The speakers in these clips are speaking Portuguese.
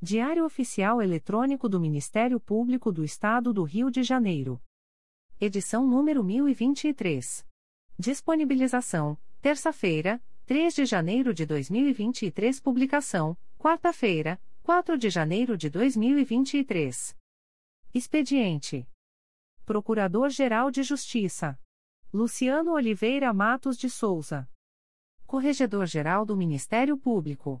Diário Oficial Eletrônico do Ministério Público do Estado do Rio de Janeiro. Edição número 1023. Disponibilização: terça-feira, 3 de janeiro de 2023. Publicação: quarta-feira, 4 de janeiro de 2023. Expediente: Procurador-Geral de Justiça Luciano Oliveira Matos de Souza. Corregedor-Geral do Ministério Público.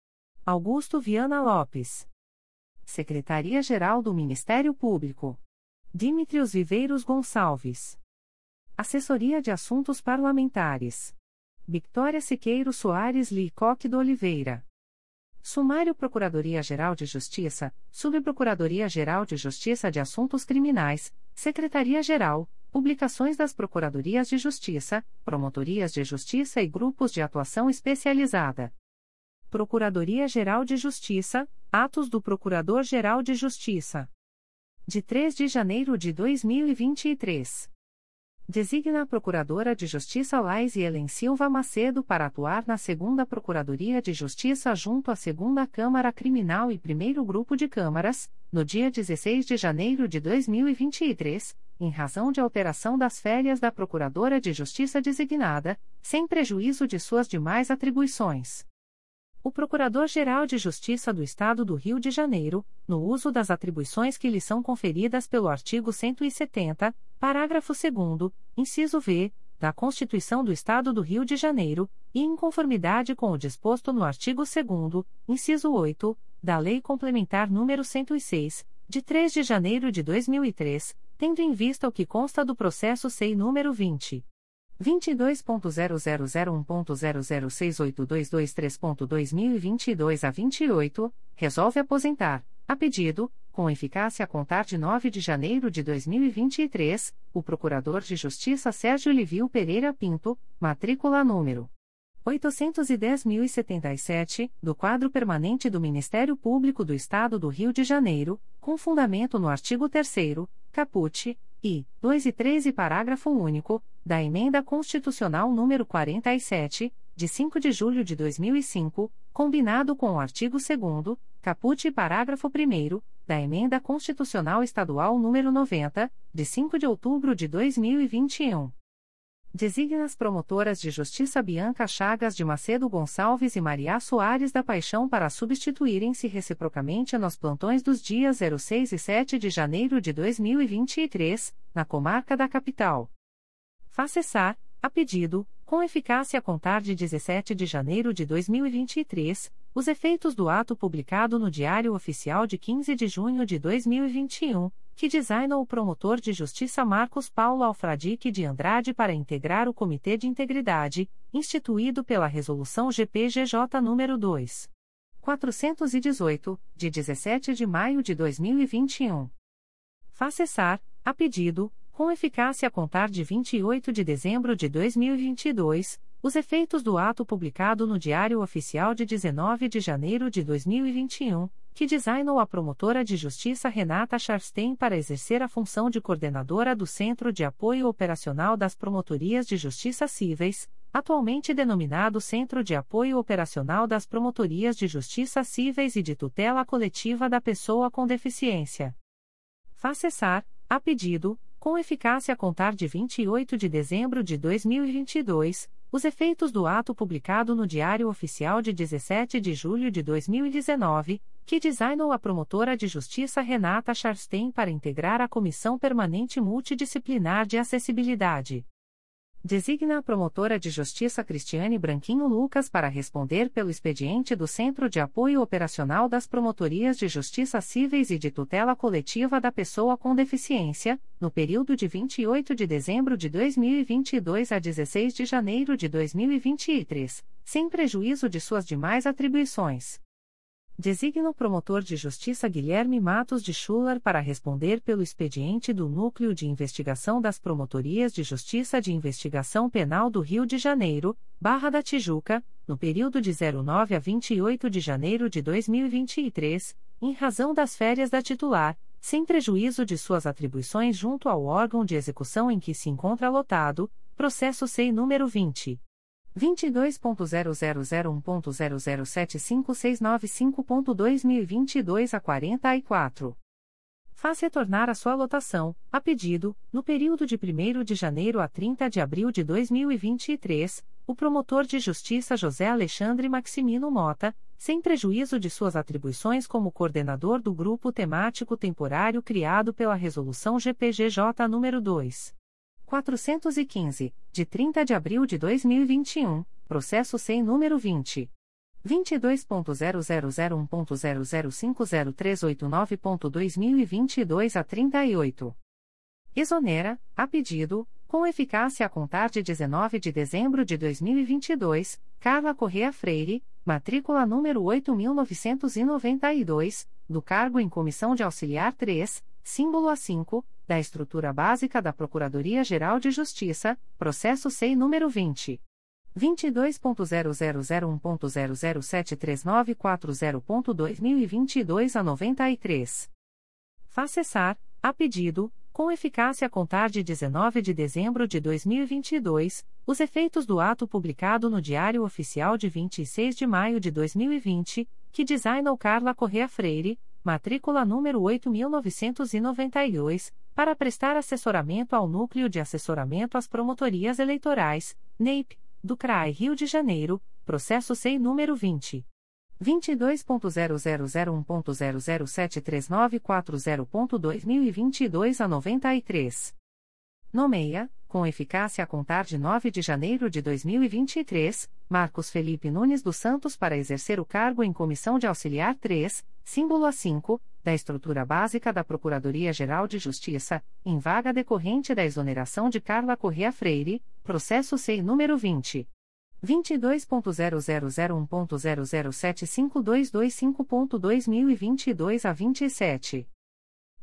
Augusto Viana Lopes. Secretaria-Geral do Ministério Público. Dimitrios Viveiros Gonçalves. Assessoria de Assuntos Parlamentares. Victoria Siqueiro Soares Licoque do Oliveira. Sumário Procuradoria-Geral de Justiça, Subprocuradoria-Geral de Justiça de Assuntos Criminais, Secretaria-Geral, Publicações das Procuradorias de Justiça, Promotorias de Justiça e Grupos de Atuação Especializada. Procuradoria-Geral de Justiça, Atos do Procurador-Geral de Justiça. De 3 de janeiro de 2023. Designa a Procuradora de Justiça Lais e Helen Silva Macedo para atuar na Segunda Procuradoria de Justiça junto à Segunda Câmara Criminal e Primeiro Grupo de Câmaras, no dia 16 de janeiro de 2023, em razão de alteração das férias da Procuradora de Justiça designada, sem prejuízo de suas demais atribuições. O Procurador-Geral de Justiça do Estado do Rio de Janeiro, no uso das atribuições que lhe são conferidas pelo artigo 170, parágrafo 2, inciso V, da Constituição do Estado do Rio de Janeiro, e em conformidade com o disposto no artigo 2, inciso 8, da Lei Complementar nº 106, de 3 de janeiro de 2003, tendo em vista o que consta do processo SEI número 20. 22.0001.0068223.2022 a 28, resolve aposentar, a pedido, com eficácia a contar de 9 de janeiro de 2023, o Procurador de Justiça Sérgio Livio Pereira Pinto, matrícula número 810.077, do quadro permanente do Ministério Público do Estado do Rio de Janeiro, com fundamento no artigo 3 caput, e 2 e 13 parágrafo único, da Emenda Constitucional nº 47, de 5 de julho de 2005, combinado com o artigo 2 caput e parágrafo 1 da Emenda Constitucional Estadual nº 90, de 5 de outubro de 2021. Designa as promotoras de justiça Bianca Chagas de Macedo Gonçalves e Maria Soares da Paixão para substituírem-se reciprocamente nos plantões dos dias 06 e 7 de janeiro de 2023, na comarca da capital. Faça cessar, a pedido, com eficácia a contar de 17 de janeiro de 2023, os efeitos do ato publicado no Diário Oficial de 15 de junho de 2021 que designa o promotor de justiça Marcos Paulo Alfradique de Andrade para integrar o Comitê de Integridade, instituído pela Resolução GPGJ nº 2. 418, de 17 de maio de 2021. Faz cessar, a pedido, com eficácia a contar de 28 de dezembro de 2022, os efeitos do ato publicado no Diário Oficial de 19 de janeiro de 2021 que designou a promotora de justiça Renata Charstein para exercer a função de coordenadora do Centro de Apoio Operacional das Promotorias de Justiça Cíveis, atualmente denominado Centro de Apoio Operacional das Promotorias de Justiça Cíveis e de Tutela Coletiva da Pessoa com Deficiência. Faz cessar, a pedido, com eficácia a contar de 28 de dezembro de 2022, os efeitos do ato publicado no Diário Oficial de 17 de julho de 2019, que designou a promotora de justiça Renata Charstein para integrar a Comissão Permanente Multidisciplinar de Acessibilidade. Designa a promotora de justiça Cristiane Branquinho Lucas para responder pelo expediente do Centro de Apoio Operacional das Promotorias de Justiça Cíveis e de Tutela Coletiva da Pessoa com Deficiência, no período de 28 de dezembro de 2022 a 16 de janeiro de 2023, sem prejuízo de suas demais atribuições. Designa o promotor de justiça Guilherme Matos de Schuller para responder pelo expediente do Núcleo de Investigação das Promotorias de Justiça de Investigação Penal do Rio de Janeiro, Barra da Tijuca, no período de 09 a 28 de janeiro de 2023, em razão das férias da titular, sem prejuízo de suas atribuições junto ao órgão de execução em que se encontra lotado, processo SEI número 20. 22.0001.0075695.2022 a 44. Faz retornar a sua lotação, a pedido, no período de 1 de janeiro a 30 de abril de 2023, o promotor de justiça José Alexandre Maximino Mota, sem prejuízo de suas atribuições como coordenador do grupo temático temporário criado pela Resolução GPGJ nº 2. 415, de 30 de abril de 2021, processo sem número 20. 22.0001.0050389.2022 a 38. Exonera, a pedido, com eficácia a contar de 19 de dezembro de 2022, Carla Correa Freire, matrícula número 8992, do cargo em Comissão de Auxiliar 3, símbolo A5, da estrutura básica da Procuradoria-Geral de Justiça, processo SEI número 20. 22.0001.0073940.2022 a 93. Faz cessar, a pedido, com eficácia a contar de 19 de dezembro de 2022, os efeitos do ato publicado no Diário Oficial de 26 de maio de 2020, que designou Carla Correa Freire, matrícula número 8992, para prestar assessoramento ao Núcleo de Assessoramento às Promotorias Eleitorais, NEIP, do CRAI Rio de Janeiro, processo SEI número 20. 22.0001.0073940.2022 a 93. Nomeia, com eficácia a contar de 9 de janeiro de 2023, Marcos Felipe Nunes dos Santos para exercer o cargo em Comissão de Auxiliar 3, símbolo A5, da estrutura básica da Procuradoria-Geral de Justiça, em vaga decorrente da exoneração de Carla Correa Freire, processo SEI número 20. 22.0001.0075225.2022 a 27.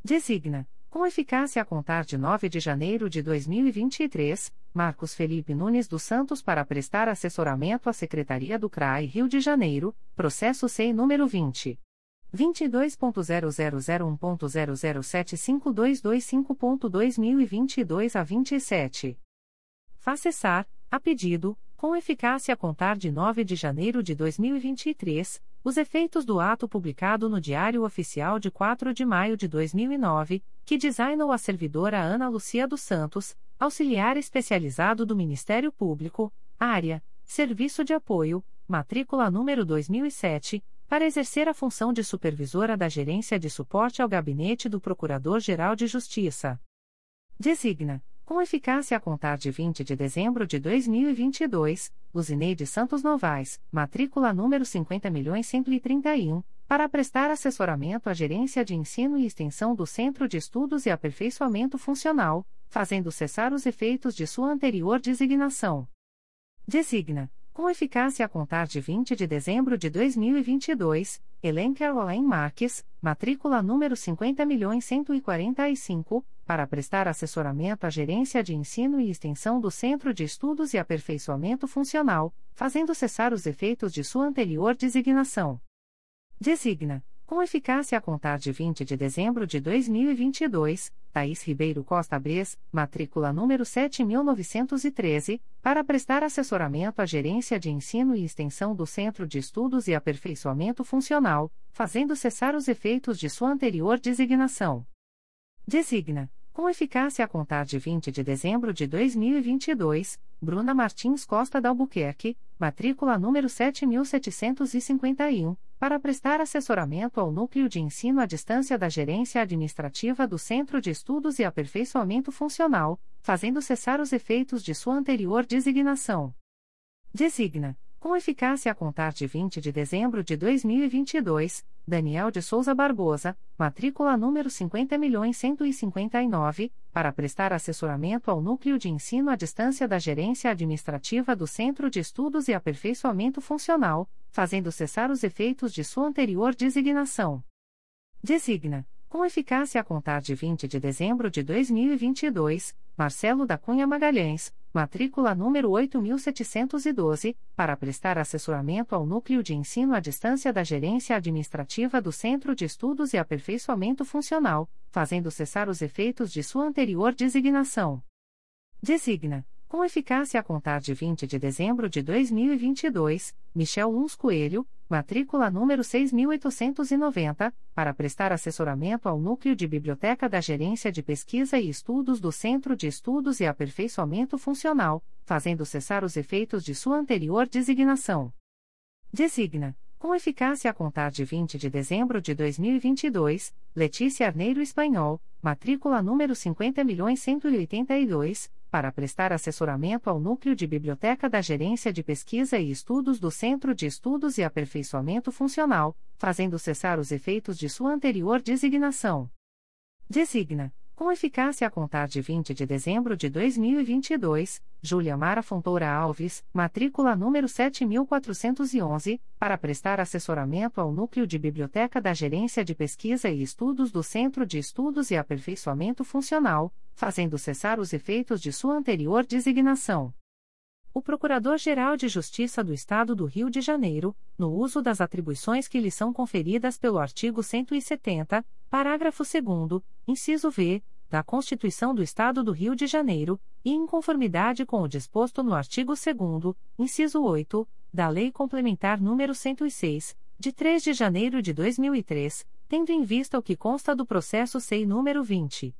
Designa com eficácia a contar de 9 de janeiro de 2023, Marcos Felipe Nunes dos Santos para prestar assessoramento à Secretaria do CRAI Rio de Janeiro, processo SEI número 20. 22.0001.0075225.2022 a 27. Faz cessar, a pedido, com eficácia a contar de 9 de janeiro de 2023, os efeitos do ato publicado no Diário Oficial de 4 de maio de 2009, que designou a servidora Ana Lucia dos Santos, auxiliar especializado do Ministério Público, área, Serviço de Apoio, matrícula número 2007, para exercer a função de supervisora da Gerência de Suporte ao Gabinete do Procurador-Geral de Justiça. Designa com eficácia a contar de 20 de dezembro de 2022, Luzineide Santos Novaes, matrícula número 50.131, para prestar assessoramento à Gerência de Ensino e Extensão do Centro de Estudos e Aperfeiçoamento Funcional, fazendo cessar os efeitos de sua anterior designação. Designa, com eficácia a contar de 20 de dezembro de 2022, Helen Caroline Marques, matrícula número 50.145, para prestar assessoramento à Gerência de Ensino e Extensão do Centro de Estudos e Aperfeiçoamento Funcional, fazendo cessar os efeitos de sua anterior designação. Designa, com eficácia a contar de 20 de dezembro de 2022, Thaís Ribeiro Costa Bres, matrícula número 7913, para prestar assessoramento à Gerência de Ensino e Extensão do Centro de Estudos e Aperfeiçoamento Funcional, fazendo cessar os efeitos de sua anterior designação. Designa com eficácia a contar de 20 de dezembro de 2022, Bruna Martins Costa Dalbuquerque, matrícula número 7751, para prestar assessoramento ao Núcleo de Ensino à Distância da Gerência Administrativa do Centro de Estudos e Aperfeiçoamento Funcional, fazendo cessar os efeitos de sua anterior designação. Designa com eficácia a contar de 20 de dezembro de 2022, Daniel de Souza Barbosa, matrícula número 50.159, para prestar assessoramento ao Núcleo de Ensino à Distância da Gerência Administrativa do Centro de Estudos e Aperfeiçoamento Funcional, fazendo cessar os efeitos de sua anterior designação. Designa com eficácia a contar de 20 de dezembro de 2022, Marcelo da Cunha Magalhães, matrícula número 8712, para prestar assessoramento ao Núcleo de Ensino à Distância da Gerência Administrativa do Centro de Estudos e Aperfeiçoamento Funcional, fazendo cessar os efeitos de sua anterior designação. Designa com eficácia a contar de 20 de dezembro de 2022, Michel Luns Coelho, matrícula número 6890, para prestar assessoramento ao Núcleo de Biblioteca da Gerência de Pesquisa e Estudos do Centro de Estudos e Aperfeiçoamento Funcional, fazendo cessar os efeitos de sua anterior designação. Designa com eficácia a contar de 20 de dezembro de 2022, Letícia Arneiro Espanhol, matrícula número 50.182, para prestar assessoramento ao Núcleo de Biblioteca da Gerência de Pesquisa e Estudos do Centro de Estudos e Aperfeiçoamento Funcional, fazendo cessar os efeitos de sua anterior designação. Designa com eficácia a contar de 20 de dezembro de 2022, Júlia Mara Fontoura Alves, matrícula número 7411, para prestar assessoramento ao Núcleo de Biblioteca da Gerência de Pesquisa e Estudos do Centro de Estudos e Aperfeiçoamento Funcional, fazendo cessar os efeitos de sua anterior designação. O Procurador-Geral de Justiça do Estado do Rio de Janeiro, no uso das atribuições que lhe são conferidas pelo artigo 170, parágrafo 2 inciso V, da Constituição do Estado do Rio de Janeiro, e em conformidade com o disposto no artigo 2 inciso 8, da Lei Complementar nº 106, de 3 de janeiro de 2003, tendo em vista o que consta do processo SEI número 20.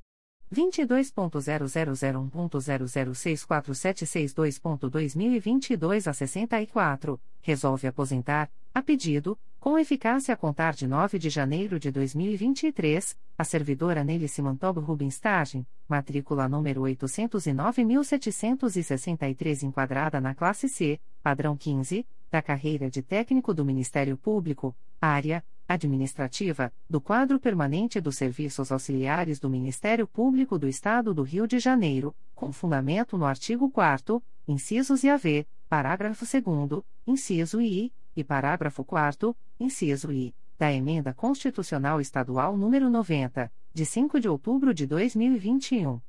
22.0001.0064762.2022 a 64, resolve aposentar, a pedido, com eficácia a contar de 9 de janeiro de 2023, a servidora Neile Simantobo Rubinstagem, matrícula número 809.763 enquadrada na classe C, padrão 15, da carreira de técnico do Ministério Público, área administrativa, do quadro permanente dos serviços auxiliares do Ministério Público do Estado do Rio de Janeiro, com fundamento no artigo 4 incisos e AV, parágrafo 2 inciso I, e parágrafo 4 inciso I, da Emenda Constitucional Estadual nº 90, de 5 de outubro de 2021.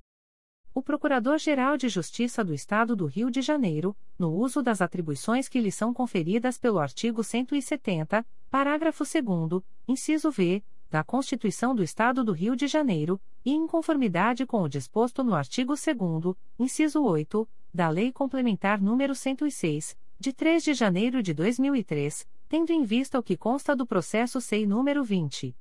O Procurador-Geral de Justiça do Estado do Rio de Janeiro, no uso das atribuições que lhe são conferidas pelo artigo 170, parágrafo 2 inciso V, da Constituição do Estado do Rio de Janeiro, e em conformidade com o disposto no artigo 2 inciso 8, da Lei Complementar nº 106, de 3 de janeiro de 2003, tendo em vista o que consta do processo SEI número 20.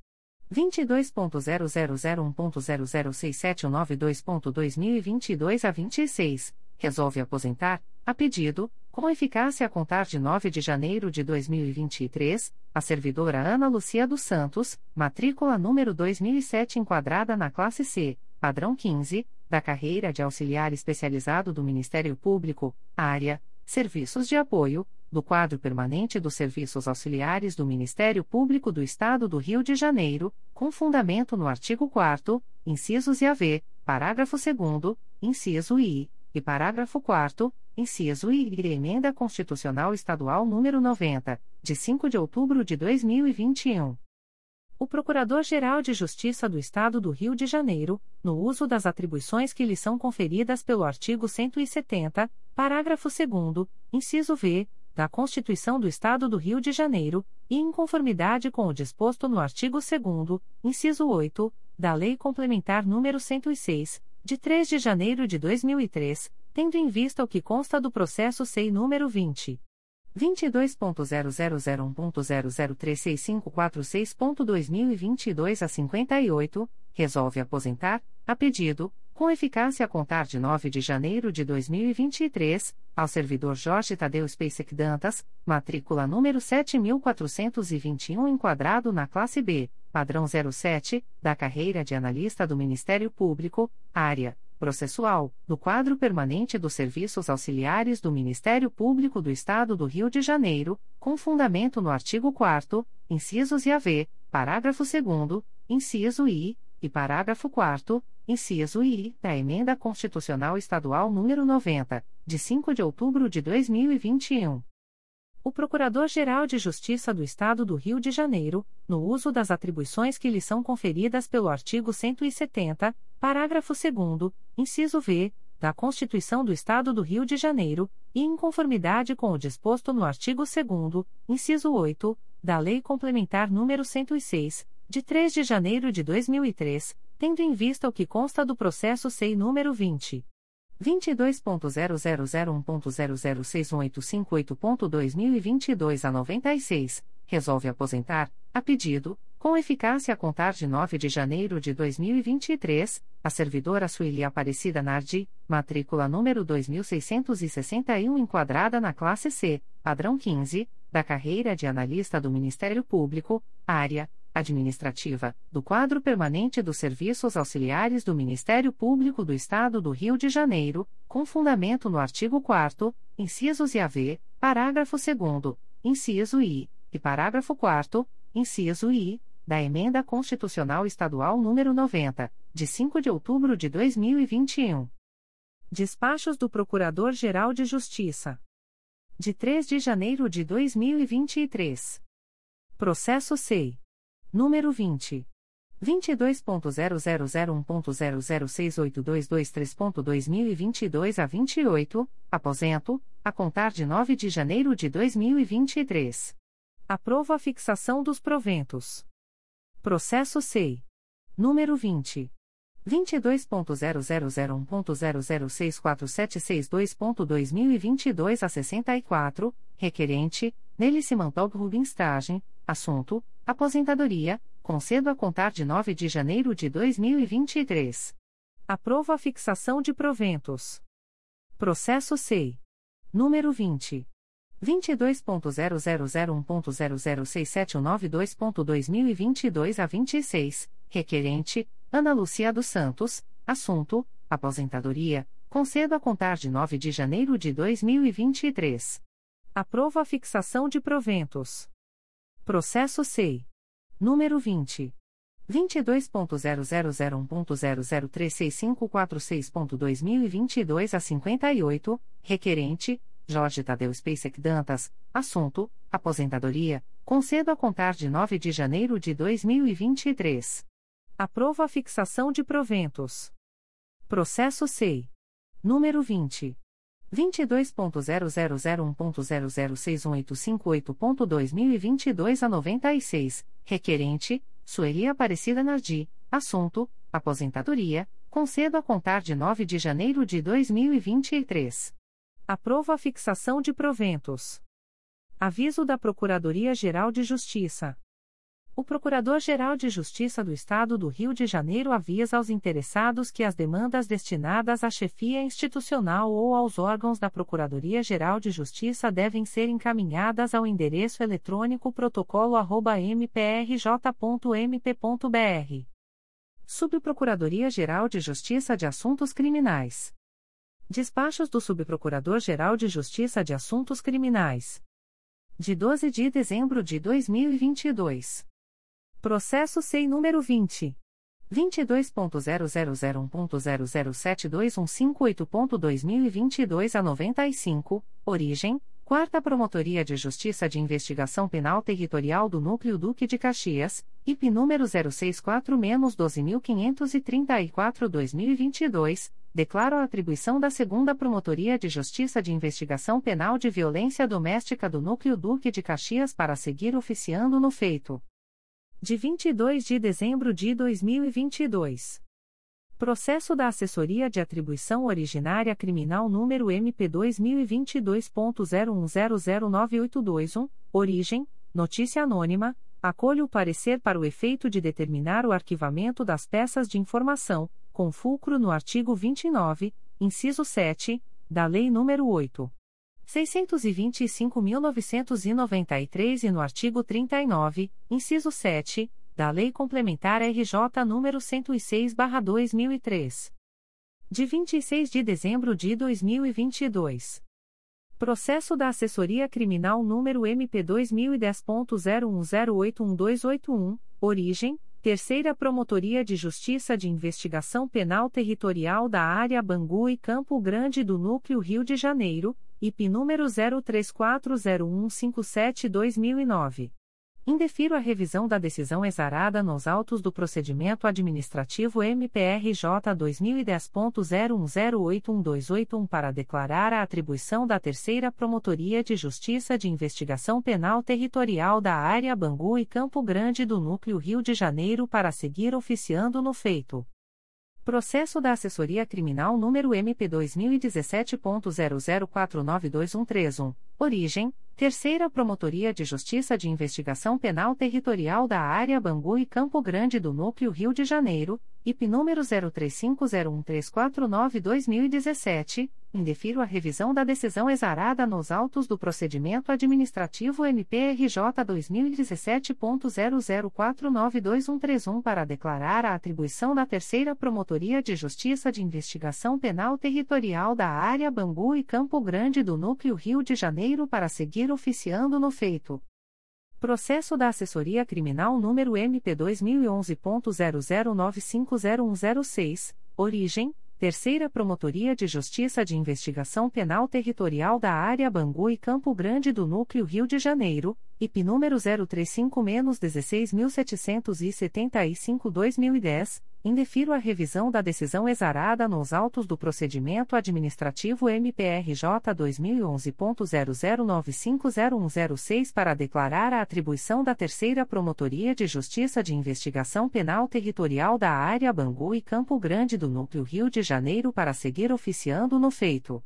22.0001.0067192.2022 a 26, resolve aposentar, a pedido, com eficácia a contar de 9 de janeiro de 2023, a servidora Ana Lucia dos Santos, matrícula número 2007 enquadrada na classe C, padrão 15, da carreira de auxiliar especializado do Ministério Público, área, serviços de apoio, do quadro permanente dos serviços auxiliares do Ministério Público do Estado do Rio de Janeiro, com fundamento no artigo 4 incisos e AV, parágrafo 2 inciso I, e parágrafo 4 inciso I e emenda constitucional estadual número 90, de 5 de outubro de 2021. O Procurador-Geral de Justiça do Estado do Rio de Janeiro, no uso das atribuições que lhe são conferidas pelo artigo 170, parágrafo 2 inciso V, da Constituição do Estado do Rio de Janeiro, e em conformidade com o disposto no artigo 2 inciso 8, da Lei Complementar nº 106, de 3 de janeiro de 2003, tendo em vista o que consta do processo SEI número 20 22.0001.0036546.2022 a 58, resolve aposentar, a pedido, com eficácia a contar de 9 de janeiro de 2023, ao servidor Jorge Tadeu Spacek Dantas, matrícula número 7421 enquadrado na classe B, padrão 07, da carreira de analista do Ministério Público, área processual, no quadro permanente dos serviços auxiliares do Ministério Público do Estado do Rio de Janeiro, com fundamento no artigo 4 incisos e AV, parágrafo 2 inciso I, e parágrafo 4 inciso I, da Emenda Constitucional Estadual número 90, de 5 de outubro de 2021. O Procurador-Geral de Justiça do Estado do Rio de Janeiro, no uso das atribuições que lhe são conferidas pelo artigo 170, parágrafo 2 inciso V, da Constituição do Estado do Rio de Janeiro, e em conformidade com o disposto no artigo 2 inciso 8, da Lei Complementar nº 106, de 3 de janeiro de 2003, tendo em vista o que consta do processo SEI número 20. 22.0001.0061858.2022 a 96, resolve aposentar, a pedido, com eficácia a contar de 9 de janeiro de 2023, a servidora Sueli Aparecida Nardi, matrícula número 2661 enquadrada na classe C, padrão 15, da carreira de analista do Ministério Público, área administrativa, do quadro permanente dos serviços auxiliares do Ministério Público do Estado do Rio de Janeiro, com fundamento no artigo 4 incisos e AV, parágrafo 2 inciso I, e parágrafo 4 inciso I, da Emenda Constitucional Estadual número 90, de 5 de outubro de 2021. Despachos do Procurador-Geral de Justiça. De 3 de janeiro de 2023. Processo SEI número 20. 22.0001.0068223.2022 a 28, aposento, a contar de 9 de janeiro de 2023. Aprovo a fixação dos proventos. Processo SEI. Número 20. 22.0001.0064762.2022 a 64, requerente, Nelly Simantog Rubinstagem, assunto, aposentadoria, concedo a contar de 9 de janeiro de 2023. Aprovo a fixação de proventos. Processo SEI. Número 20. 22.0001.0067192.2022 a 26, requerente, Ana Lucia dos Santos, assunto, aposentadoria, concedo a contar de 9 de janeiro de 2023. Aprovo a fixação de proventos. Processo SEI. Número 20. 22.0001.0036546.2022 a 58, requerente, Jorge Tadeu Spacek Dantas, assunto, aposentadoria, concedo a contar de 9 de janeiro de 2023. Aprovo a fixação de proventos. Processo SEI. Número 20. 22.0001.0061858.2022 a 96, requerente, Sueli Aparecida Nardi, assunto, aposentadoria, concedo a contar de 9 de janeiro de 2023. Aprovo a fixação de proventos. Aviso da Procuradoria-Geral de Justiça. O Procurador-Geral de Justiça do Estado do Rio de Janeiro avisa aos interessados que as demandas destinadas à chefia institucional ou aos órgãos da Procuradoria-Geral de Justiça devem ser encaminhadas ao endereço eletrônico protocolo@mprj.mp.br. Subprocuradoria-Geral de Justiça de Assuntos Criminais. Despachos do Subprocurador-Geral de Justiça de Assuntos Criminais. De 12 de dezembro de 2022. Processo SEI número 20. 22.0001.0072158.2022 a 95, origem, Quarta Promotoria de Justiça de Investigação Penal Territorial do Núcleo Duque de Caxias, IP número 064-12534-2022, declaro a atribuição da Segunda Promotoria de Justiça de Investigação Penal de Violência Doméstica do Núcleo Duque de Caxias para seguir oficiando no feito. De 22 de dezembro de 2022. Processo da Assessoria de Atribuição Originária Criminal número MP2022.01009821, origem, notícia anônima, acolho o parecer para o efeito de determinar o arquivamento das peças de informação, com fulcro no artigo 29, inciso 7, da Lei nº 8. 625.993 e no artigo 39, inciso 7, da Lei Complementar RJ nº 106/2003. De 26 de dezembro de 2022. Processo da Assessoria Criminal número MP2010.01081281, origem Terceira Promotoria de Justiça de Investigação Penal Territorial da Área Bangu e Campo Grande do Núcleo Rio de Janeiro, IP número 03401572-2009. Indefiro a revisão da decisão exarada nos autos do procedimento administrativo MPRJ 2010.01081281 para declarar a atribuição da Terceira Promotoria de Justiça de Investigação Penal Territorial da Área Bangu e Campo Grande do Núcleo Rio de Janeiro para seguir oficiando no feito. Processo da Assessoria Criminal número MP2017.00492131. Origem: Terceira Promotoria de Justiça de Investigação Penal Territorial da Área Bangu e Campo Grande do Núcleo Rio de Janeiro, IP número 03501349-2017. Indefiro a revisão da decisão exarada nos autos do procedimento administrativo MPRJ 2017.00492131 para declarar a atribuição da Terceira Promotoria de Justiça de Investigação Penal Territorial da Área Bangu e Campo Grande do Núcleo Rio de Janeiro para seguir oficiando no feito. Processo da Assessoria Criminal número MP2011.00950106, origem, Terceira Promotoria de Justiça de Investigação Penal Territorial da Área Bangu e Campo Grande do Núcleo Rio de Janeiro, IP número 035-16675-2010, indefiro a revisão da decisão exarada nos autos do procedimento administrativo MPRJ 2011.00950106 para declarar a atribuição da Terceira Promotoria de Justiça de Investigação Penal Territorial da Área Bangu e Campo Grande do Núcleo Rio de Janeiro para seguir oficiando no feito.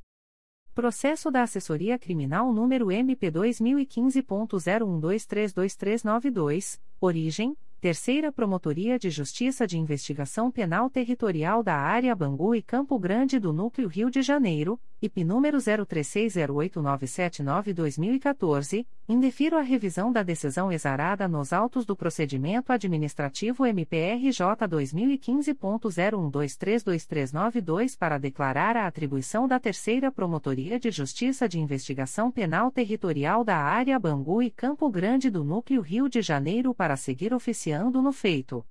Processo da Assessoria Criminal número MP2015.01232392, origem, Terceira Promotoria de Justiça de Investigação Penal Territorial da Área Bangu e Campo Grande do Núcleo Rio de Janeiro, IP número 03608979-2014, indefiro a revisão da decisão exarada nos autos do procedimento administrativo MPRJ 2015.01232392 para declarar a atribuição da Terceira Promotoria de Justiça de Investigação Penal Territorial da Área Bangu e Campo Grande do Núcleo Rio de Janeiro para seguir oficiando no feito.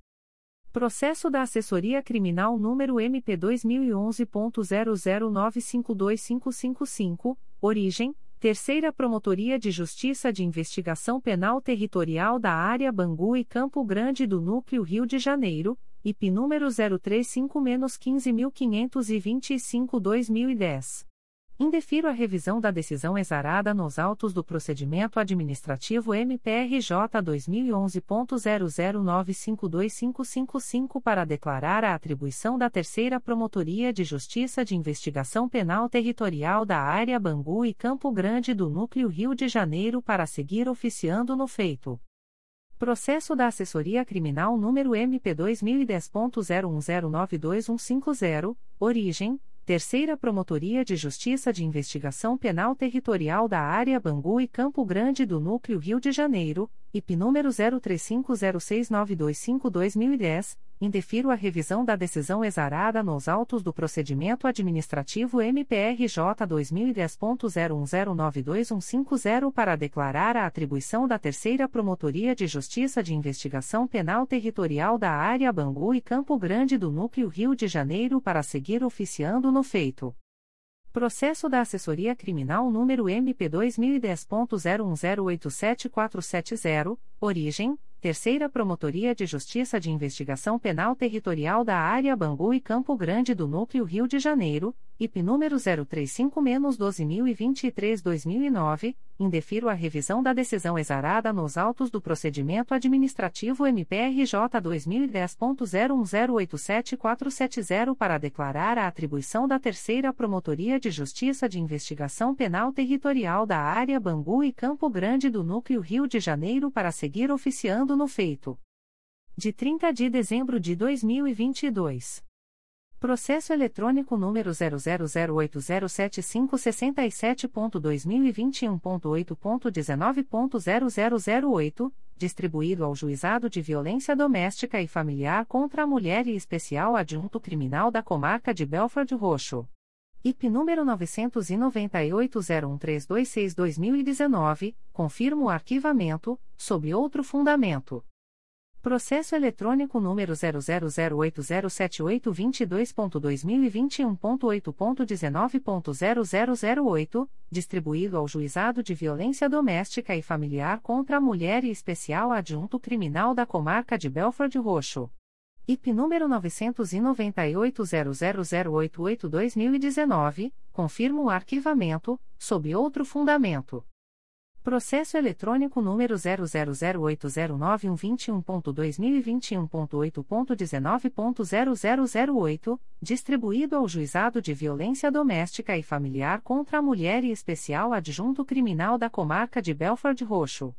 Processo da Assessoria Criminal número MP2011.00952555, origem, Terceira Promotoria de Justiça de Investigação Penal Territorial da Área Bangu e Campo Grande do Núcleo Rio de Janeiro, IP número 035-15525-2010. Indefiro a revisão da decisão exarada nos autos do procedimento administrativo MPRJ 2011.00952555 para declarar a atribuição da Terceira Promotoria de Justiça de Investigação Penal Territorial da Área Bangu e Campo Grande do Núcleo Rio de Janeiro para seguir oficiando no feito. Processo da Assessoria Criminal número MP2010.01092150, origem Terceira Promotoria de Justiça de Investigação Penal Territorial da Área Bangu e Campo Grande do Núcleo Rio de Janeiro, IP número 03506925-2010, indefiro a revisão da decisão exarada nos autos do procedimento administrativo MPRJ 2010.01092150 para declarar a atribuição da Terceira Promotoria de Justiça de Investigação Penal Territorial da Área Bangu e Campo Grande do Núcleo Rio de Janeiro para seguir oficiando no feito. Processo da Assessoria Criminal número MP2010.01087470, origem Terceira Promotoria de Justiça de Investigação Penal Territorial da Área Bangu e Campo Grande do Núcleo Rio de Janeiro, IP número 035-12023-2009, indefiro a revisão da decisão exarada nos autos do procedimento administrativo MPRJ 2010.01087470 para declarar a atribuição da Terceira Promotoria de Justiça de Investigação Penal Territorial da Área Bangu e Campo Grande do Núcleo Rio de Janeiro para seguir oficiando no feito. De 30 de dezembro de 2022. Processo eletrônico número 000807567.2021.8.19.0008, distribuído ao Juizado de Violência Doméstica e Familiar contra a Mulher e Especial Adjunto Criminal da Comarca de Belford Roxo. IP número 998-01326-2019, confirmo o arquivamento, sob outro fundamento. Processo eletrônico número 000807822.2021.8.19.0008, distribuído ao Juizado de Violência Doméstica e Familiar contra a Mulher e Especial Adjunto Criminal da Comarca de Belford Roxo. IP número 990.00088-2019, confirmo o arquivamento, sob outro fundamento. Processo eletrônico número 000809121.2021.8.19.0008, distribuído ao Juizado de Violência Doméstica e Familiar contra a Mulher e Especial Adjunto Criminal da Comarca de Belford Roxo.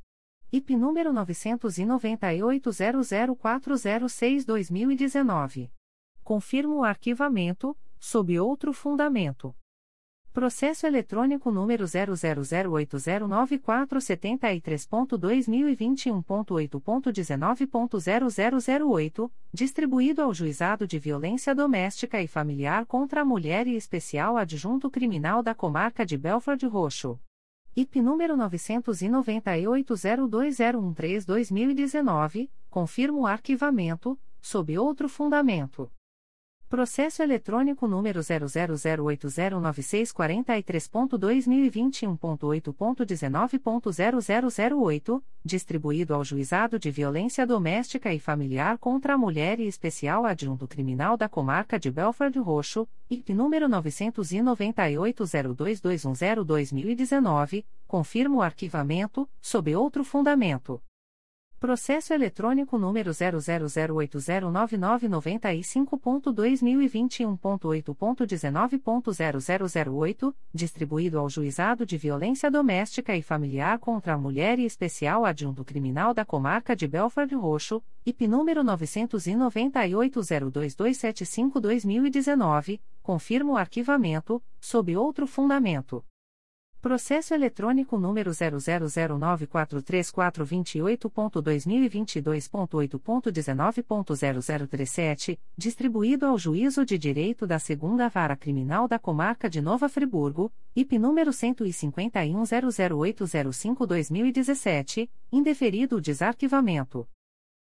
IP número 998-00406-2019. Confirmo o arquivamento, sob outro fundamento. Processo eletrônico número 000809473.2021.8.19.0008, distribuído ao Juizado de Violência Doméstica e Familiar contra a Mulher e Especial Adjunto Criminal da Comarca de Belford Roxo. IP número 998-02013-2019, confirmo o arquivamento, sob outro fundamento. Processo eletrônico número 000809643.2021.8.19.0008, distribuído ao Juizado de Violência Doméstica e Familiar contra a Mulher e Especial Adjunto Criminal da Comarca de Belford Roxo, IP número 998-02210-2019, confirmo o arquivamento, sob outro fundamento. Processo eletrônico número 000809995.2021.8.19.0008, distribuído ao Juizado de Violência Doméstica e Familiar contra a Mulher e Especial Adjunto Criminal da Comarca de Belford Roxo, IP número 998-02275-2019, confirmo o arquivamento, sob outro fundamento. Processo eletrônico número 000943428.2022.8.19.0037, distribuído ao Juízo de Direito da Segunda Vara Criminal da Comarca de Nova Friburgo, IP número 15100805-2017, indeferido o desarquivamento.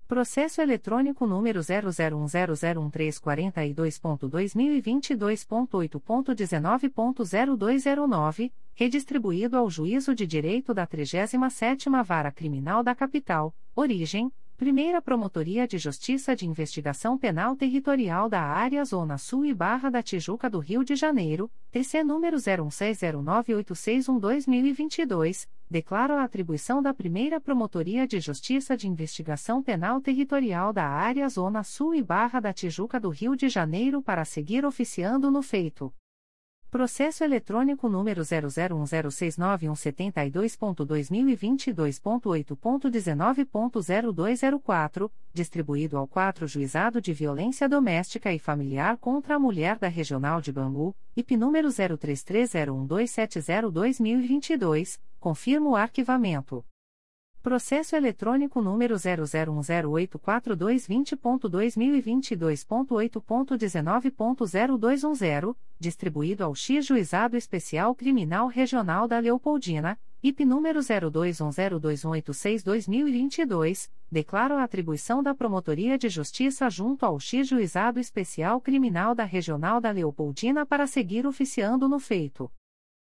Processo eletrônico número 001001342.2022.8.19.0209, redistribuído ao Juízo de Direito da 37ª Vara Criminal da Capital, origem, Primeira Promotoria de Justiça de Investigação Penal Territorial da Área Zona Sul e Barra da Tijuca do Rio de Janeiro, TC número 01609861-2022, declaro a atribuição da Primeira Promotoria de Justiça de Investigação Penal Territorial da Área Zona Sul e Barra da Tijuca do Rio de Janeiro para seguir oficiando no feito. Processo eletrônico número 001069172.2022.8.19.0204, distribuído ao 4 Juizado de Violência Doméstica e Familiar contra a Mulher da Regional de Bangu, IP número 03301270-2022, confirmo o arquivamento. Processo eletrônico número 00108422022.8.19.0210, distribuído ao X Juizado Especial Criminal Regional da Leopoldina, IP número 02102186-2022, declaro a atribuição da Promotoria de Justiça junto ao X Juizado Especial Criminal da Regional da Leopoldina para seguir oficiando no feito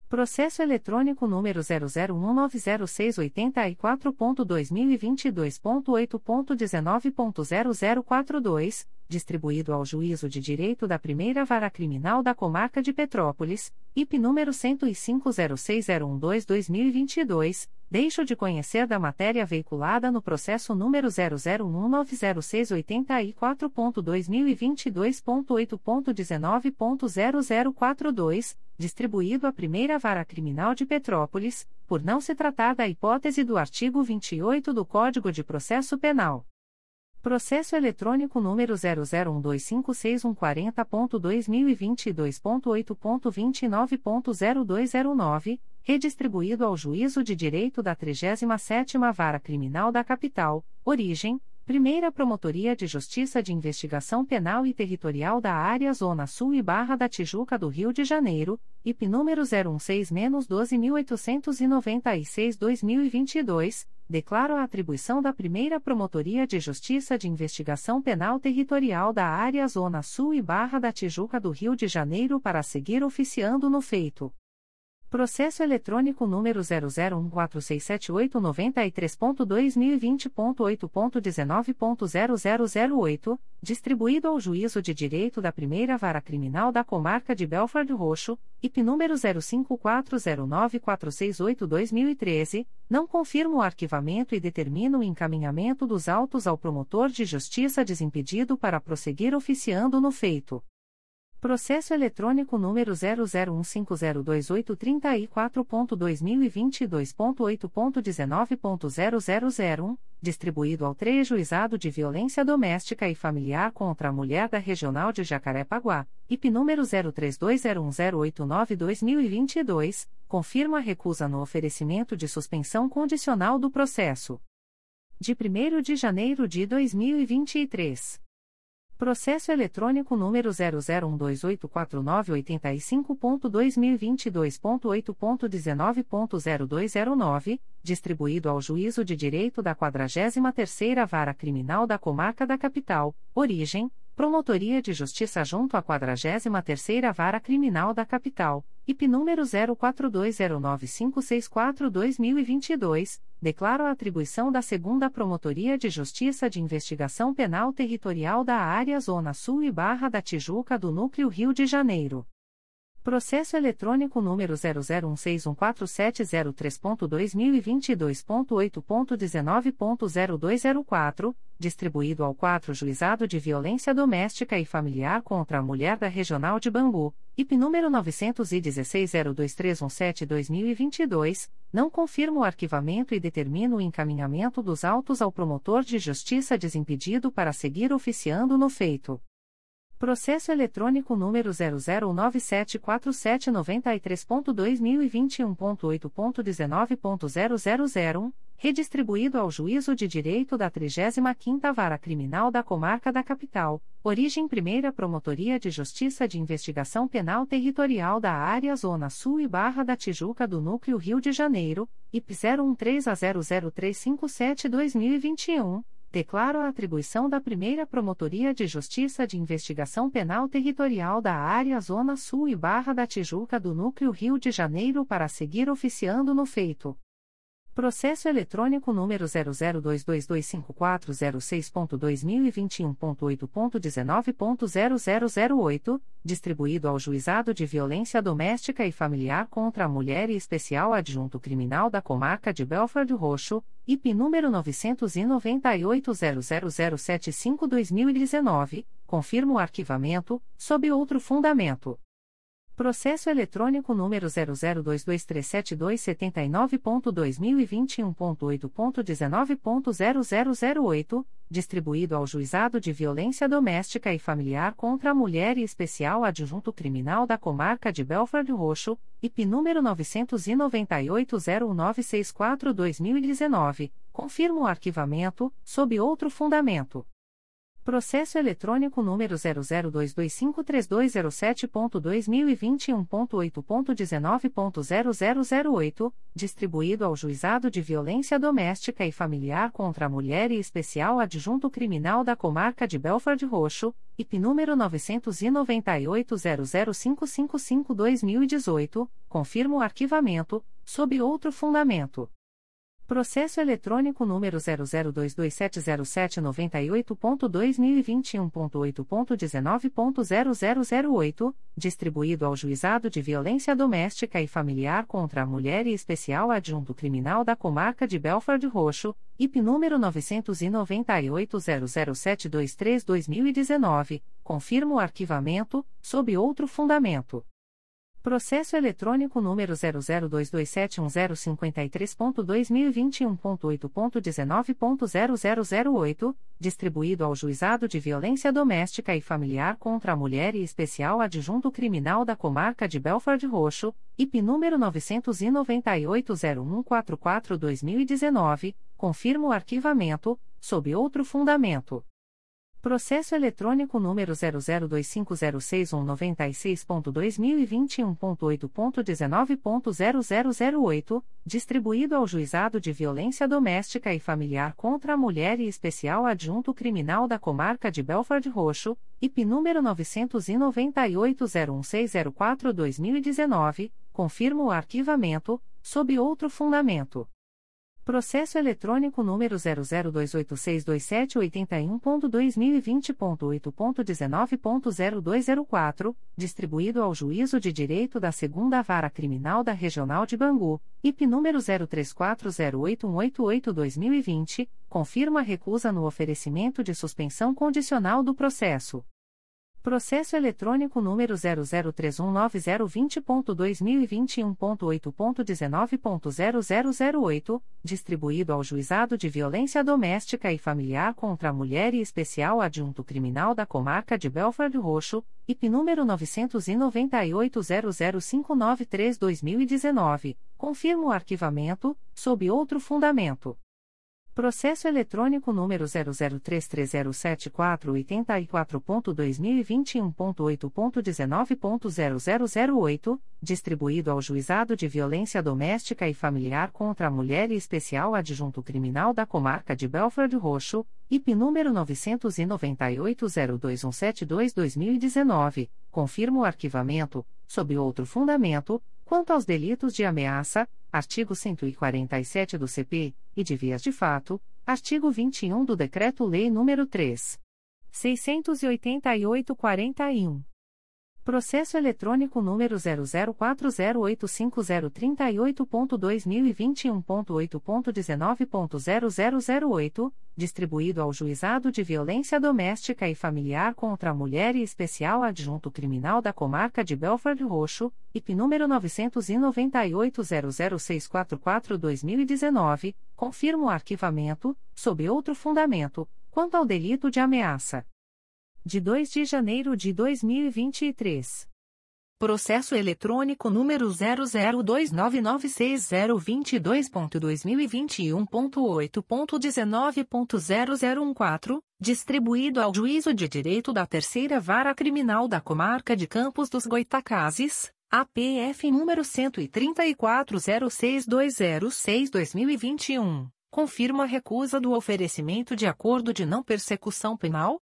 Processo eletrônico número 0019064.2022.8.19.0042, distribuído ao Juízo de Direito da Primeira Vara Criminal da Comarca de Petrópolis, IP número 10506012-2022, deixo de conhecer da matéria veiculada no processo número 001900684.2022.8.19.0042, distribuído à Primeira Vara Criminal de Petrópolis, por não se tratar da hipótese do artigo 28 do Código de Processo Penal. Processo eletrônico número 001256140.2022.8.29.0209, redistribuído ao Juízo de Direito da 37ª Vara Criminal da Capital, origem, Primeira Promotoria de Justiça de Investigação Penal e Territorial da Área Zona Sul e Barra da Tijuca do Rio de Janeiro, IP número 016-12896-2022, declaro a atribuição da Primeira Promotoria de Justiça de Investigação Penal Territorial da Área Zona Sul e Barra da Tijuca do Rio de Janeiro para seguir oficiando no feito. Processo eletrônico número 001467893.2020.8.19.0008, distribuído ao Juízo de Direito da Primeira Vara Criminal da Comarca de Belford Roxo, IP número 05409468-2013, não confirmo o arquivamento e determino o encaminhamento dos autos ao promotor de justiça desimpedido para prosseguir oficiando no feito. Processo eletrônico número 001502834.2022.8.19.0001, distribuído ao TRE Juizado de Violência Doméstica e Familiar contra a Mulher da Regional de Jacarepaguá, IP número 03201089-2022, confirma a recusa no oferecimento de suspensão condicional do processo. De 1 de janeiro de 2023. Processo eletrônico número 001284985.2022.8.19.0209, distribuído ao Juízo de Direito da 43ª Vara Criminal da Comarca da Capital, origem, Promotoria de Justiça junto à 43ª Vara Criminal da Capital, IP número 04209564-2022, declaro a atribuição da Segunda Promotoria de Justiça de Investigação Penal Territorial da Área Zona Sul e Barra da Tijuca do Núcleo Rio de Janeiro. Processo eletrônico número 001614703.2022.8.19.0204, distribuído ao 4 Juizado de Violência Doméstica e Familiar contra a Mulher da Regional de Bangu, IP número 916-02317-2022, não confirmo o arquivamento e determino o encaminhamento dos autos ao promotor de justiça desimpedido para seguir oficiando no feito. Processo eletrônico número 009747793.2021.8.19.0001, redistribuído ao Juízo de Direito da 35ª Vara Criminal da Comarca da Capital, origem Primeira Promotoria de Justiça de Investigação Penal Territorial da Área Zona Sul e Barra da Tijuca do Núcleo Rio de Janeiro, IP 013 a 00357 2021 declaro a atribuição da primeira Promotoria de Justiça de Investigação Penal Territorial da Área Zona Sul e Barra da Tijuca do Núcleo Rio de Janeiro para seguir oficiando no feito. Processo eletrônico número 002225406.2021.8.19.0008, distribuído ao Juizado de Violência Doméstica e Familiar contra a Mulher e Especial Adjunto Criminal da Comarca de Belford Roxo, IP número 998-00075-2019, confirma o arquivamento, sob outro fundamento. Processo eletrônico número 002237279.2021.8.19.0008, distribuído ao Juizado de Violência Doméstica e Familiar contra a Mulher e Especial Adjunto Criminal da Comarca de Belford Roxo, IP número 998-0964-2019, confirma o arquivamento, sob outro fundamento. Processo eletrônico número 002253207.2021.8.19.0008, distribuído ao Juizado de Violência Doméstica e Familiar contra a Mulher e Especial Adjunto Criminal da Comarca de Belford Roxo, IP número 998-00555-2018, confirma o arquivamento, sob outro fundamento. Processo eletrônico número 002270798.2021.8.19.0008, distribuído ao Juizado de Violência Doméstica e Familiar contra a Mulher e Especial Adjunto Criminal da Comarca de Belford Roxo, IP número 998-00723-2019, confirma o arquivamento, sob outro fundamento. Processo eletrônico número 002271053.2021.8.19.0008, distribuído ao Juizado de Violência Doméstica e Familiar contra a Mulher e Especial Adjunto Criminal da Comarca de Belford Roxo, IP número 998-0144-2019, confirma o arquivamento, sob outro fundamento. Processo eletrônico número 002506196.2021.8.19.0008, distribuído ao Juizado de Violência Doméstica e Familiar contra a Mulher e Especial Adjunto Criminal da Comarca de Belford Roxo, IP número 998-01604-2019, confirma o arquivamento, sob outro fundamento. Processo eletrônico número 002862781.2020.8.19.0204, distribuído ao Juízo de Direito da Segunda Vara Criminal da Regional de Bangu, IP número 03408188-2020, confirma recusa no oferecimento de suspensão condicional do processo. Processo eletrônico número 00319020.2021.8.19.0008, distribuído ao Juizado de Violência Doméstica e Familiar contra a Mulher e Especial Adjunto Criminal da Comarca de Belford Roxo, IP número 998-00593-2019, confirma o arquivamento, sob outro fundamento. Processo eletrônico número 003307484.2021.8.19.0008, distribuído ao Juizado de Violência Doméstica e Familiar contra a Mulher e Especial Adjunto Criminal da Comarca de Belford Roxo, IP número 998-02172-2019, confirma o arquivamento, sob outro fundamento, quanto aos delitos de ameaça, artigo 147 do CP, e de vias de fato, artigo 21 do Decreto-Lei nº 3. 688-41. Processo eletrônico número 004085038.2021.8.19.0008, distribuído ao Juizado de Violência Doméstica e Familiar contra a Mulher e Especial Adjunto Criminal da Comarca de Belford Roxo, IP número 998-00644-2019, confirma o arquivamento, sob outro fundamento, quanto ao delito de ameaça de 2 de janeiro de 2023. Processo eletrônico número 002996022.2021.8.19.0014, distribuído ao Juízo de Direito da Terceira Vara Criminal da Comarca de Campos dos Goitacazes, APF número 13406206-2021, confirma a recusa do oferecimento de acordo de não persecução penal,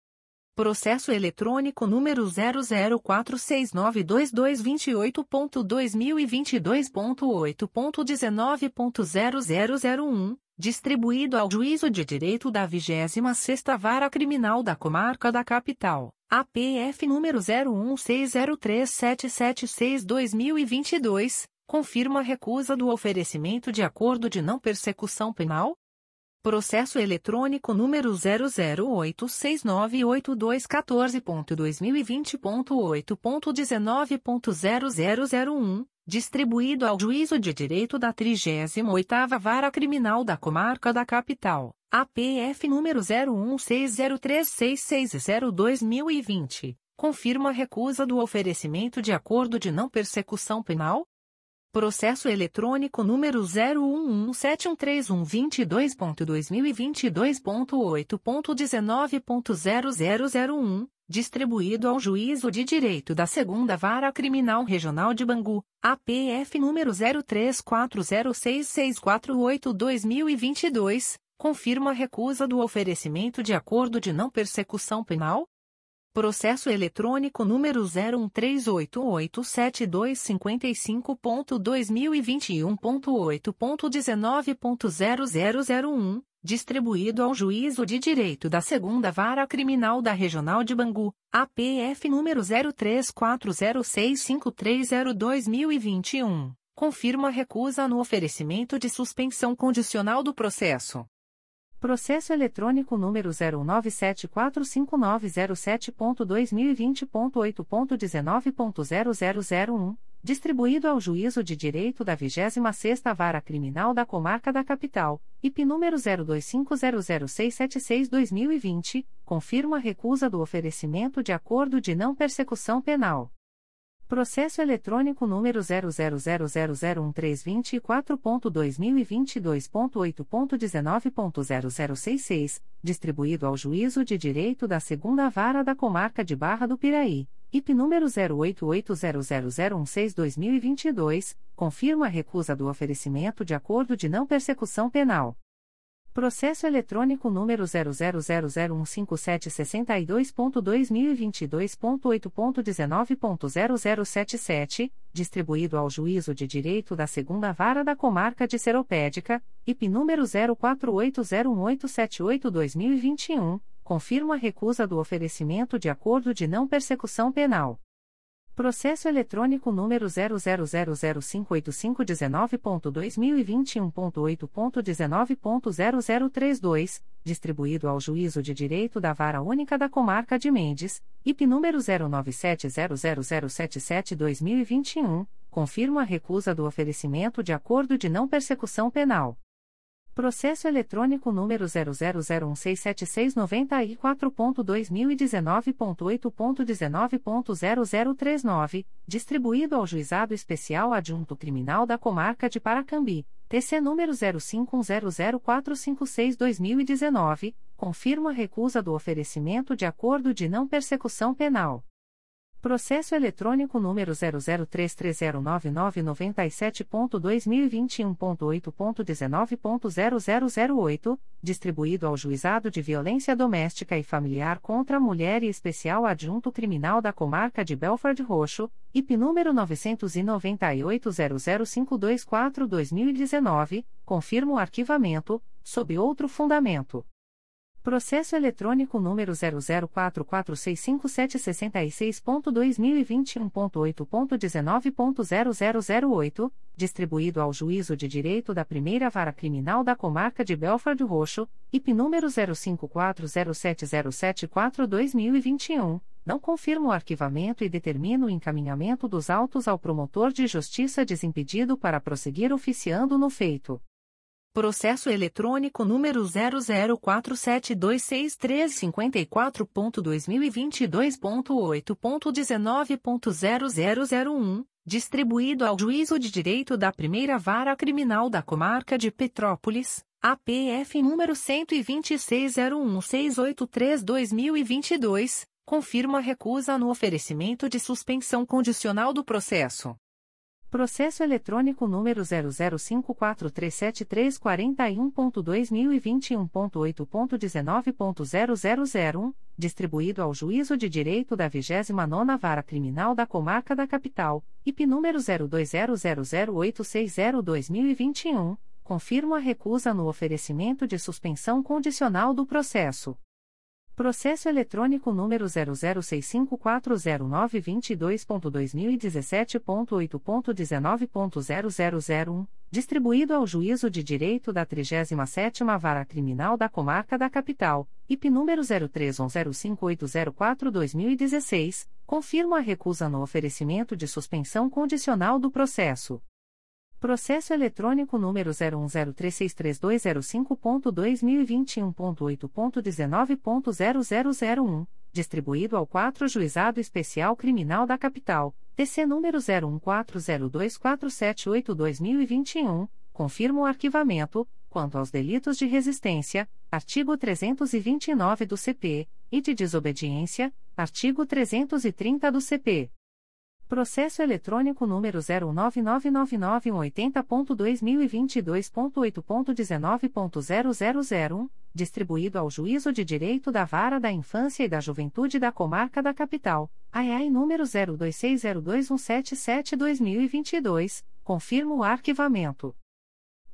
Processo eletrônico número 004692228.2022.8.19.0001, distribuído ao Juízo de Direito da 26ª Vara Criminal da Comarca da Capital, APF número 01603776-2022, confirma a recusa do oferecimento de acordo de não persecução penal, Processo eletrônico número 008698214.2020.8.19.0001, distribuído ao Juízo de Direito da 38ª Vara Criminal da Comarca da Capital, APF número 01603660-2020, confirma a recusa do oferecimento de acordo de não persecução penal, Processo eletrônico número 011713122.2022.8.19.0001, distribuído ao Juízo de Direito da Segunda Vara Criminal Regional de Bangu, APF número 03406648-2022, confirma a recusa do oferecimento de acordo de não persecução penal? Processo eletrônico número 013887255.2021.8.19.0001, distribuído ao Juízo de Direito da Segunda Vara Criminal da Regional de Bangu, APF número 03406530-2021, confirma recusa no oferecimento de suspensão condicional do processo. Processo eletrônico número 097459007.2020.8.19.0001, distribuído ao Juízo de Direito da 26ª Vara Criminal da Comarca da Capital, IP número 02500676-2020, confirma a recusa do oferecimento de acordo de não persecução penal Processo eletrônico número 000011324.2022.8.19.0066, distribuído ao Juízo de Direito da Segunda Vara da Comarca de Barra do Piraí, IP número 08800016-2022, confirma a recusa do oferecimento de acordo de não persecução penal Processo eletrônico número 000015762.2022.8.19.0077, distribuído ao Juízo de Direito da Segunda Vara da Comarca de Seropédica, IP número 04801878-2021, confirma a recusa do oferecimento de acordo de não persecução penal Processo eletrônico número 000058519.2021.8.19.0032, distribuído ao Juízo de Direito da Vara Única da Comarca de Mendes, IP número 09700077-2021, confirma a recusa do oferecimento de acordo de não persecução penal Processo eletrônico número 000167694.2019.8.19.0039, distribuído ao Juizado Especial Adjunto Criminal da Comarca de Paracambi, TC número 05100456-2019, confirma recusa do oferecimento de acordo de não persecução penal Processo eletrônico número 003309997.2021.8.19.0008, distribuído ao Juizado de Violência Doméstica e Familiar contra a Mulher e Especial Adjunto Criminal da Comarca de Belford Roxo, IP número 998 2019 confirma o arquivamento, sob outro fundamento Processo eletrônico número 004465766.2021.8.19.0008, distribuído ao Juízo de Direito da Primeira Vara Criminal da Comarca de Belford Roxo, IP número 05407074-2021, não confirma o arquivamento e determina o encaminhamento dos autos ao promotor de justiça desimpedido para prosseguir oficiando no feito. Processo eletrônico número 004726354.2022.8.19.0001, distribuído ao Juízo de Direito da Primeira Vara Criminal da Comarca de Petrópolis, APF número 12601683-2022, confirma recusa no oferecimento de suspensão condicional do processo Processo eletrônico número 005437341.2021.8.19.0001, distribuído ao Juízo de Direito da 29ª Vara Criminal da Comarca da Capital, IP número 02008602021, confirma a recusa no oferecimento de suspensão condicional do processo. Processo eletrônico número 006540922.2017.8.19.0001, distribuído ao Juízo de Direito da 37ª Vara Criminal da Comarca da Capital, IP número 03105804-2016, confirma a recusa no oferecimento de suspensão condicional do processo. Processo eletrônico número 01036325.2021.8.19.0001, distribuído ao 4 Juizado Especial Criminal da Capital, TC número 01402478-2021, confirma o arquivamento, quanto aos delitos de resistência, artigo 329 do CP, e de desobediência, artigo 330 do CP. Processo eletrônico número 0999980.2022.8.19.0001, distribuído ao Juízo de Direito da Vara da Infância e da Juventude da Comarca da Capital, AI número 02602177-2022, confirma o arquivamento.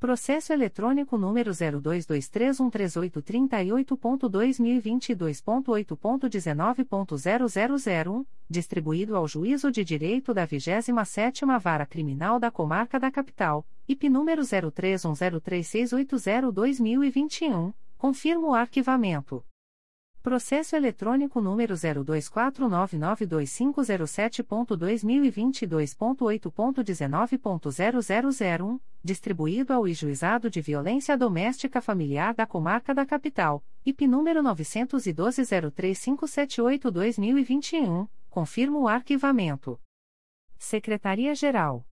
Processo eletrônico número 0223133838.2022.8.19.0001, distribuído ao Juízo de Direito da 27ª Vara Criminal da Comarca da Capital, IP número 03103680-2021, confirma o arquivamento. Processo eletrônico número 0249925072.2022.8.19.0001, distribuído ao Juizado de Violência Doméstica Familiar da Comarca da Capital, IP número 91203578-2021, confirma o arquivamento. Secretaria-Geral.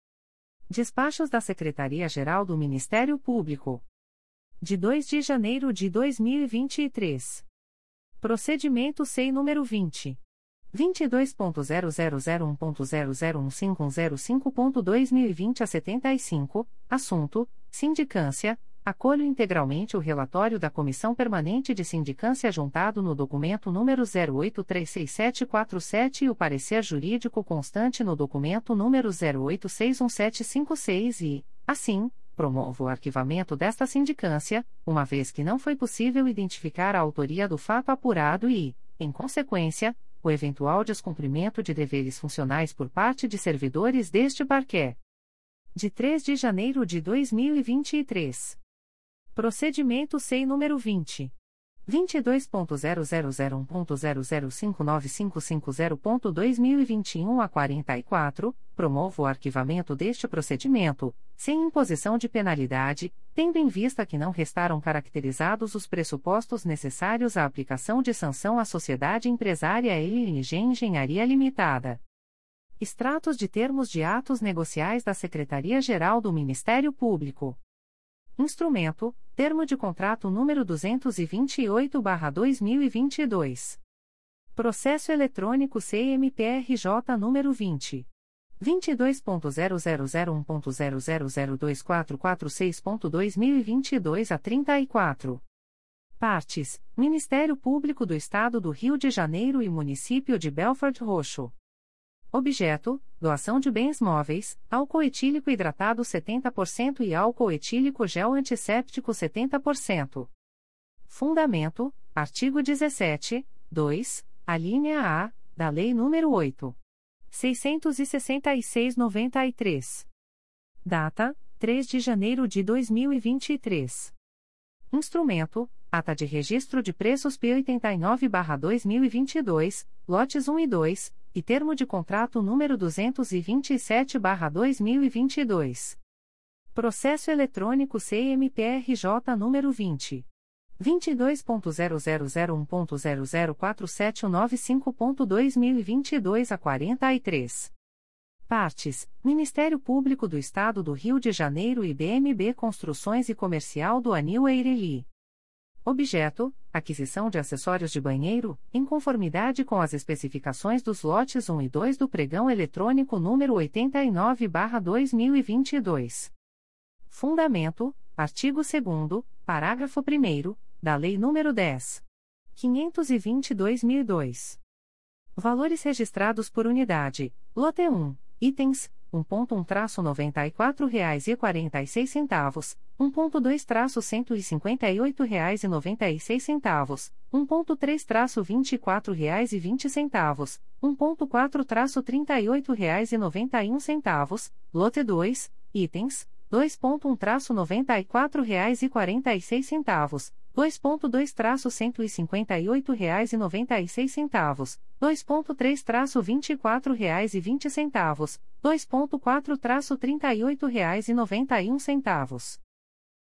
Despachos da Secretaria-Geral do Ministério Público. De 2 de janeiro de 2023. Procedimento SEI número 20. 22.0001.0015105.2020 a 75, assunto: Sindicância. Acolho integralmente o relatório da Comissão Permanente de Sindicância juntado no documento número 0836747 e o parecer jurídico constante no documento número 0861756 e, assim, promovo o arquivamento desta sindicância, uma vez que não foi possível identificar a autoria do fato apurado e, em consequência, o eventual descumprimento de deveres funcionais por parte de servidores deste parquet. De 3 de janeiro de 2023. Procedimento SEI número 20. 22.0001.0059550.2021 a 44, promovo o arquivamento deste procedimento, sem imposição de penalidade, tendo em vista que não restaram caracterizados os pressupostos necessários à aplicação de sanção à sociedade empresária LNG Engenharia Limitada. Extratos de termos de atos negociais da Secretaria-Geral do Ministério Público. Instrumento: Termo de contrato número 228/2022. Processo eletrônico CMPRJ número 20 22.0001.0002446.2022 a 34. Partes: Ministério Público do Estado do Rio de Janeiro e Município de Belford Roxo. Objeto: doação de bens móveis, álcool etílico hidratado 70% e álcool etílico gel antisséptico 70%. Fundamento: artigo 17, 2, a linha A, da Lei nº 8. 666-93. Data: 3 de janeiro de 2023. Instrumento: Ata de Registro de Preços P89-2022, lotes 1 e 2, e termo de contrato número 227/2022. Processo eletrônico CMPRJ número 20 22.0001.0047195.2022 a 43. Partes: Ministério Público do Estado do Rio de Janeiro e BMB Construções e Comercial do Anil Eireli. Objeto: aquisição de acessórios de banheiro, em conformidade com as especificações dos lotes 1 e 2 do pregão eletrônico número 89/2022. Fundamento: artigo 2 parágrafo 1 da Lei nº 10. 522.002. Valores registrados por unidade: lote 1, itens 1.1-94 reais e 46 centavos, 1.2-158 reais e 96 centavos, 1.3-24 reais e 20 centavos, 1.4-38 reais e 91 centavos, lote 2, itens. 2.1-94 reais e 46 centavos, 2.2-158 reais e 96 centavos, 2.3-24 reais e 20 centavos, 2.4-38 reais e 91 centavos.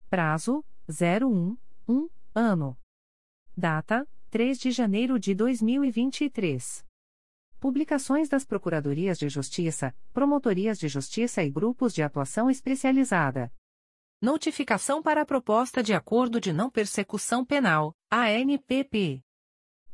Prazo: 01, 1, ano. Data: 3 de janeiro de 2023. Publicações das Procuradorias de Justiça, Promotorias de Justiça e Grupos de Atuação Especializada. Notificação para a Proposta de Acordo de Não Persecução Penal, ANPP.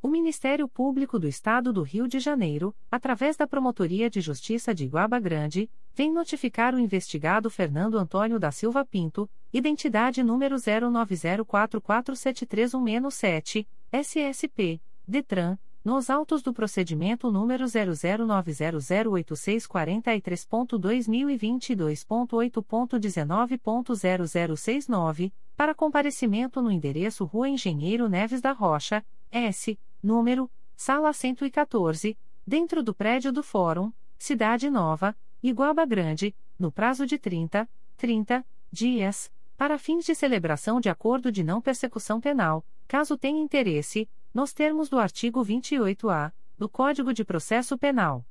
O Ministério Público do Estado do Rio de Janeiro, através da Promotoria de Justiça de Guaba Grande, vem notificar o investigado Fernando Antônio da Silva Pinto, identidade número 0904473167, SSP, DETRAN, nos autos do procedimento número 009008643.2022.8.19.0069, para comparecimento no endereço Rua Engenheiro Neves da Rocha, S, número, sala 114, dentro do prédio do Fórum, Cidade Nova, Iguaba Grande, no prazo de 30, 30 dias, para fins de celebração de acordo de não persecução penal, caso tenha interesse nos termos do artigo 28-A do Código de Processo Penal.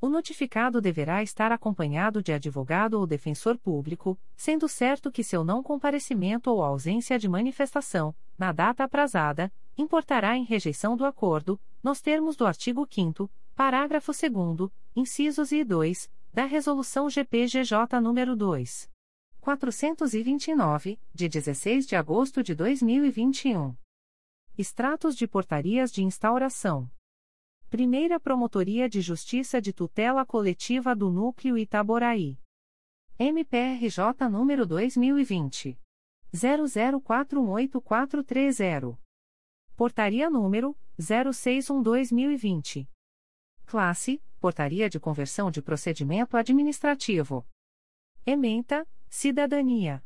O notificado deverá estar acompanhado de advogado ou defensor público, sendo certo que seu não comparecimento ou ausência de manifestação, na data aprazada, importará em rejeição do acordo, nos termos do artigo 5 parágrafo 2 incisos e 2, da Resolução GPGJ nº 2. 429, de 16 de agosto de 2021. Extratos de portarias de instauração. Primeira Promotoria de Justiça de Tutela Coletiva do Núcleo Itaboraí. MPRJ número 2020 00418430. Portaria número 0612-2020. Classe: Portaria de Conversão de Procedimento Administrativo. Ementa: Cidadania.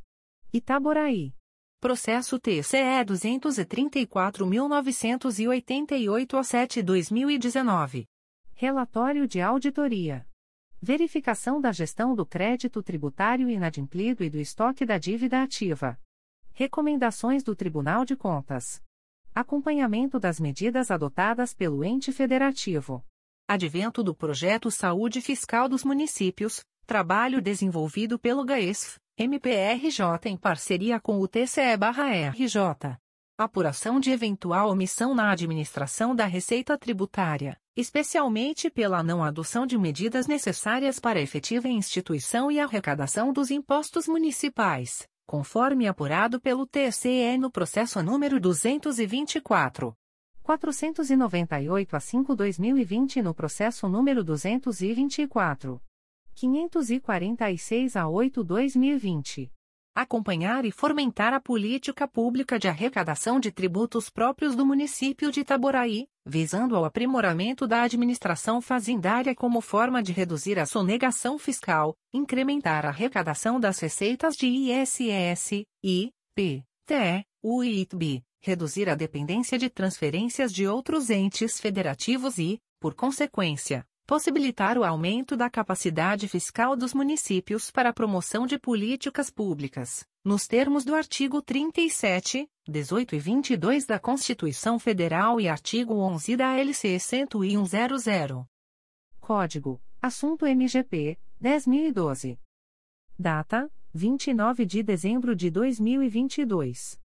Itaboraí. Processo TCE 234.988 a 7-2019. Relatório de Auditoria. Verificação da gestão do crédito tributário inadimplido e do estoque da dívida ativa. Recomendações do Tribunal de Contas. Acompanhamento das medidas adotadas pelo ente federativo. Advento do projeto Saúde Fiscal dos Municípios, trabalho desenvolvido pelo GAESF MPRJ em parceria com o TCE/RJ. Apuração de eventual omissão na administração da receita tributária, especialmente pela não adoção de medidas necessárias para a efetiva instituição e arrecadação dos impostos municipais, conforme apurado pelo TCE no processo número 224. 498 a 5-2020 no processo número 224. 546 a 8-2020. Acompanhar e fomentar a política pública de arrecadação de tributos próprios do município de Itaboraí, visando ao aprimoramento da administração fazendária como forma de reduzir a sonegação fiscal, incrementar a arrecadação das receitas de ISS, I, P, TE, UITB, reduzir a dependência de transferências de outros entes federativos e, por consequência, possibilitar o aumento da capacidade fiscal dos municípios para a promoção de políticas públicas, nos termos do artigo 37, 18 e 22 da Constituição Federal e artigo 11 da LC 10100. Código: Assunto MGP 10012. Data: 29 de dezembro de 2022.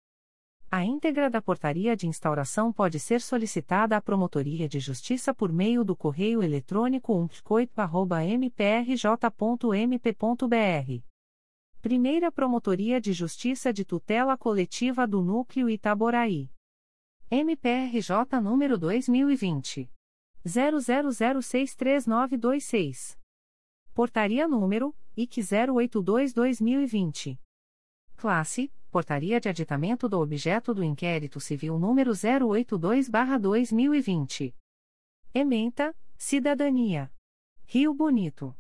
A íntegra da portaria de instauração pode ser solicitada à Promotoria de Justiça por meio do correio eletrônico umpcoito.mprj.mp.br. Primeira Promotoria de Justiça de Tutela Coletiva do Núcleo Itaboraí. MPRJ número 2020. 00063926. Portaria número IC 082-2020. Classe Portaria de aditamento do objeto do inquérito civil número 082-2020. Ementa: Cidadania. Rio Bonito.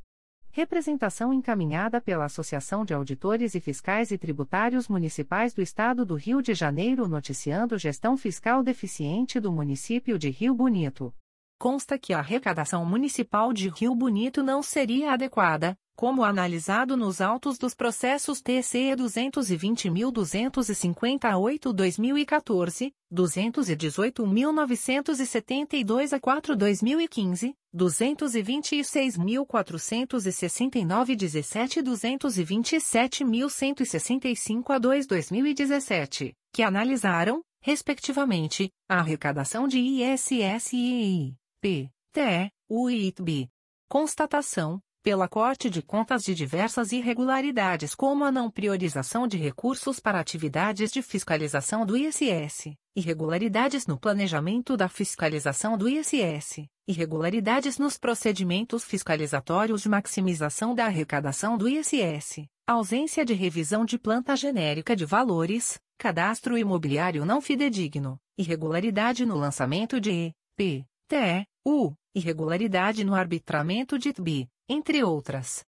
Representação encaminhada pela Associação de Auditores e Fiscais e Tributários Municipais do Estado do Rio de Janeiro noticiando gestão fiscal deficiente do município de Rio Bonito. Consta que a arrecadação municipal de Rio Bonito não seria adequada, como analisado nos autos dos processos TCE 220.258-2014, 218.972 a 4-2015, 226.469-17 e 227.165 a 2-2017, que analisaram, respectivamente, a arrecadação de ISS e P, TE, UITB. Constatação, pela Corte de Contas de diversas irregularidades como a não priorização de recursos para atividades de fiscalização do ISS, irregularidades no planejamento da fiscalização do ISS, irregularidades nos procedimentos fiscalizatórios de maximização da arrecadação do ISS, ausência de revisão de planta genérica de valores, cadastro imobiliário não fidedigno, irregularidade no lançamento de P, T, U, irregularidade no arbitramento de TB, entre outras.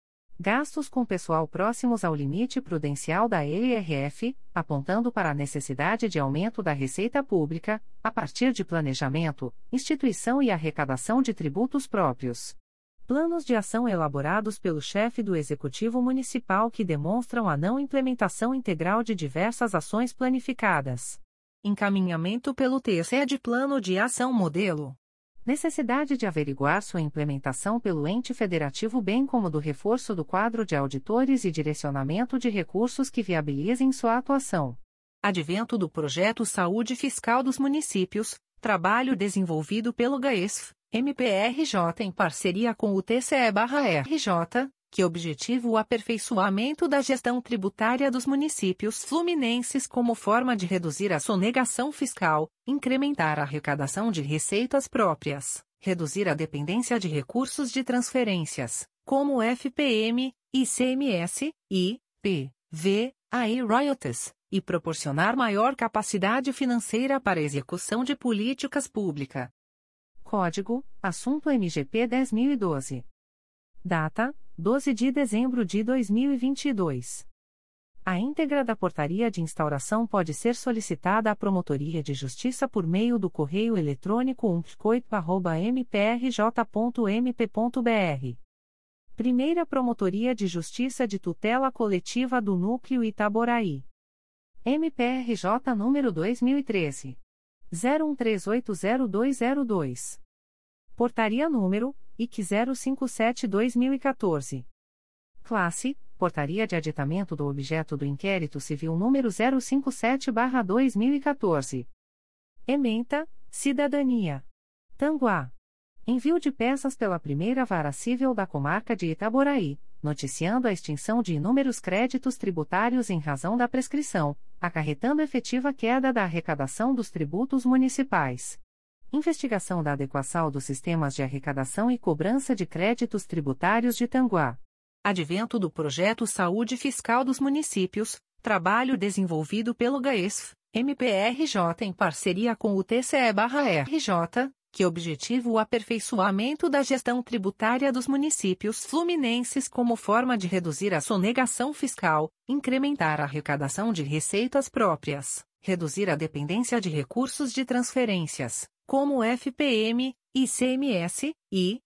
Gastos com pessoal próximos ao limite prudencial da EIRF, apontando para a necessidade de aumento da receita pública, a partir de planejamento, instituição e arrecadação de tributos próprios. Planos de ação elaborados pelo chefe do Executivo Municipal que demonstram a não implementação integral de diversas ações planificadas. Encaminhamento pelo TCE de Plano de Ação Modelo necessidade de averiguar sua implementação pelo ente federativo, bem como do reforço do quadro de auditores e direcionamento de recursos que viabilizem sua atuação. Advento do projeto Saúde Fiscal dos Municípios, trabalho desenvolvido pelo GAESF, MPRJ em parceria com o TCE/RJ, que objetiva o aperfeiçoamento da gestão tributária dos municípios fluminenses como forma de reduzir a sonegação fiscal, incrementar a arrecadação de receitas próprias, reduzir a dependência de recursos de transferências, como FPM, ICMS, I, P, V, AI royalties, e proporcionar maior capacidade financeira para a execução de políticas públicas. Código: Assunto MGP 10012. Data: 12 de dezembro de 2022. A íntegra da portaria de instauração pode ser solicitada à Promotoria de Justiça por meio do correio eletrônico umpcoito.mprj.mp.br. Primeira Promotoria de Justiça de Tutela Coletiva do Núcleo Itaboraí. MPRJ número 2013. 01380202. Portaria número IC 057-2014. Classe: Portaria de aditamento do objeto do inquérito civil número 057-2014. Ementa: Cidadania. Tanguá. Envio de peças pela primeira vara civil da comarca de Itaboraí, noticiando a extinção de inúmeros créditos tributários em razão da prescrição, acarretando efetiva queda da arrecadação dos tributos municipais. Investigação da adequação dos sistemas de arrecadação e cobrança de créditos tributários de Tanguá. Advento do projeto Saúde Fiscal dos Municípios, trabalho desenvolvido pelo GAESF, MPRJ em parceria com o TCE/RJ, que objetiva o aperfeiçoamento da gestão tributária dos municípios fluminenses como forma de reduzir a sonegação fiscal, incrementar a arrecadação de receitas próprias, reduzir a dependência de recursos de transferências, como FPM, ICMS, I,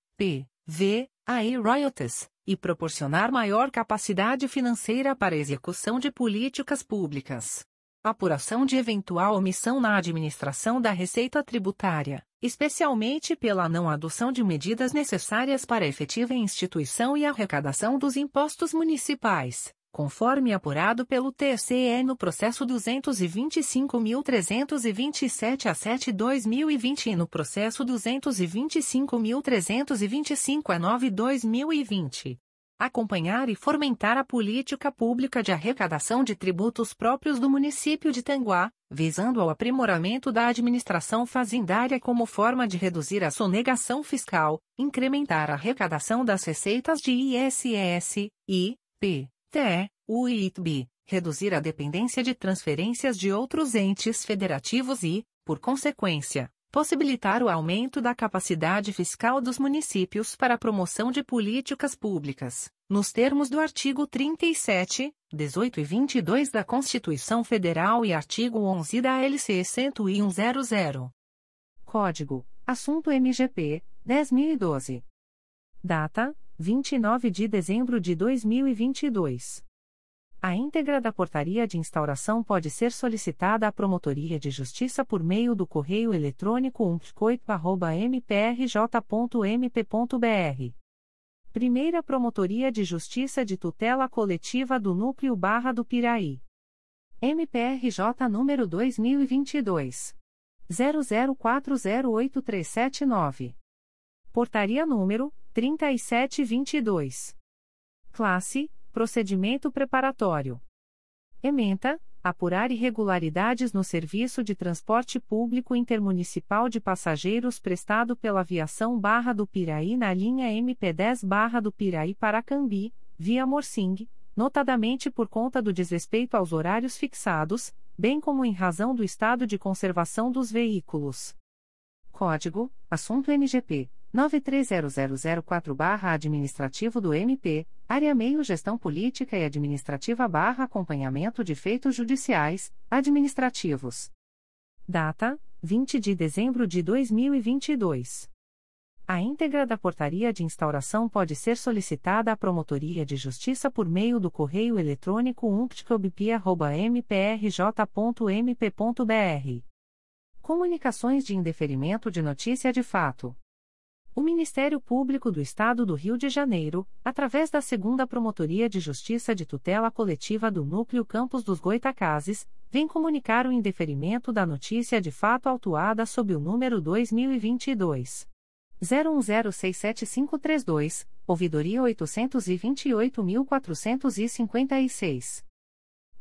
AI royalties, e proporcionar maior capacidade financeira para execução de políticas públicas. Apuração de eventual omissão na administração da receita tributária, especialmente pela não adoção de medidas necessárias para a efetiva instituição e arrecadação dos impostos municipais, conforme apurado pelo TCE no processo 225.327 a 7-2020 e no processo 225.325 a 9-2020. Acompanhar e fomentar a política pública de arrecadação de tributos próprios do município de Tanguá, visando ao aprimoramento da administração fazendária como forma de reduzir a sonegação fiscal, incrementar a arrecadação das receitas de ISS, I, P, TE, UITB, reduzir a dependência de transferências de outros entes federativos e, por consequência, possibilitar o aumento da capacidade fiscal dos municípios para a promoção de políticas públicas, nos termos do artigo 37, 18 e 22 da Constituição Federal e artigo 11 da LC 10100. Código: Assunto MGP 10012. Data: 29 de dezembro de 2022. A íntegra da portaria de instauração pode ser solicitada à Promotoria de Justiça por meio do correio eletrônico umpcoito.mprj.mp.br. Primeira Promotoria de Justiça de Tutela Coletiva do Núcleo Barra do Piraí. MPRJ número 2022. 00408379. Portaria número 3722. Classe: Procedimento preparatório. Ementa: Apurar irregularidades no serviço de transporte público intermunicipal de passageiros prestado pela Aviação Barra do Piraí na linha MP10 Barra do Piraí para Cambi, via Morsing, notadamente por conta do desrespeito aos horários fixados, bem como em razão do estado de conservação dos veículos. Código: Assunto MGP 930004-Administrativo do MP, Área Meio Gestão Política e Administrativa Acompanhamento de Feitos Judiciais, Administrativos. Data: 20 de dezembro de 2022. A íntegra da portaria de instauração pode ser solicitada à Promotoria de Justiça por meio do correio eletrônico umptcobp.mprj.mp.br. Comunicações de indeferimento de notícia de fato. O Ministério Público do Estado do Rio de Janeiro, através da Segunda Promotoria de Justiça de Tutela Coletiva do Núcleo Campos dos Goitacazes, vem comunicar o indeferimento da notícia de fato autuada sob o número 2022 01067532, ouvidoria 828.456.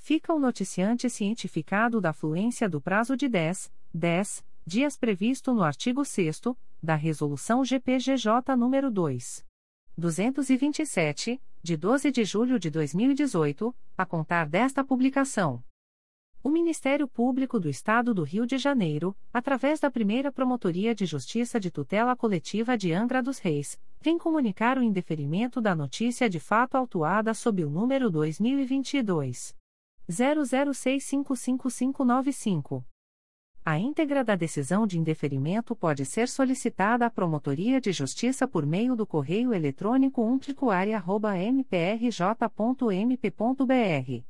fica o noticiante cientificado da fluência do prazo de 10, 10 dias previsto no artigo 6 da Resolução GPGJ nº 2. 227, de 12 de julho de 2018, a contar desta publicação. O Ministério Público do Estado do Rio de Janeiro, através da primeira Promotoria de Justiça de Tutela Coletiva de Angra dos Reis, vem comunicar o indeferimento da notícia de fato autuada sob o número 2022 00655595. A íntegra da decisão de indeferimento pode ser solicitada à Promotoria de Justiça por meio do correio eletrônico umplicoaria.mprj.mp.br.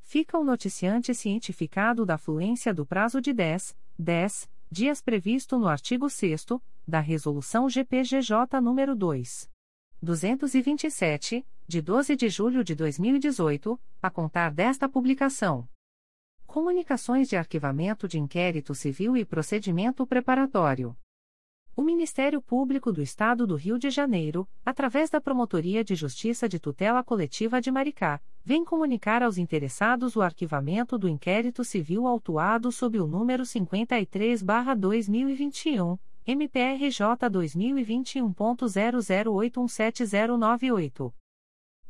Fica o noticiante cientificado da fluência do prazo de 10, 10 dias previsto no artigo 6 da Resolução GPGJ nº 2. 227, de 12 de julho de 2018, a contar desta publicação. Comunicações de arquivamento de inquérito civil e procedimento preparatório. O Ministério Público do Estado do Rio de Janeiro, através da Promotoria de Justiça de Tutela Coletiva de Maricá, vem comunicar aos interessados o arquivamento do inquérito civil autuado sob o número 53-2021 MPRJ 2021.00817098.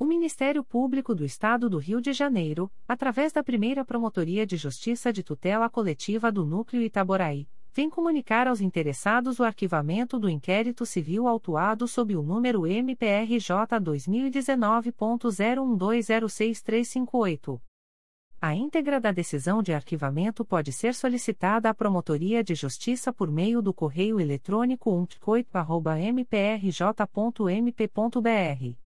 O Ministério Público do Estado do Rio de Janeiro, através da primeira Promotoria de Justiça de Tutela Coletiva do Núcleo Itaboraí, vem comunicar aos interessados o arquivamento do inquérito civil autuado sob o número MPRJ 2019.01206358. A íntegra da decisão de arquivamento pode ser solicitada à Promotoria de Justiça por meio do correio eletrônico umpcoito.mprj.mp.br.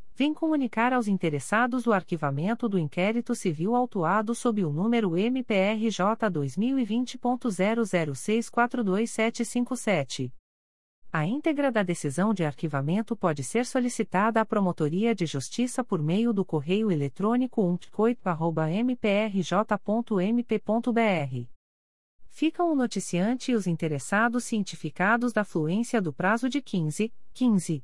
vem comunicar aos interessados o arquivamento do inquérito civil autuado sob o número MPRJ 2020.00642757. A íntegra da decisão de arquivamento pode ser solicitada à Promotoria de Justiça por meio do correio eletrônico umpcoito.mprj.mp.br. Ficam o noticiante e os interessados cientificados da fluência do prazo de 15, 15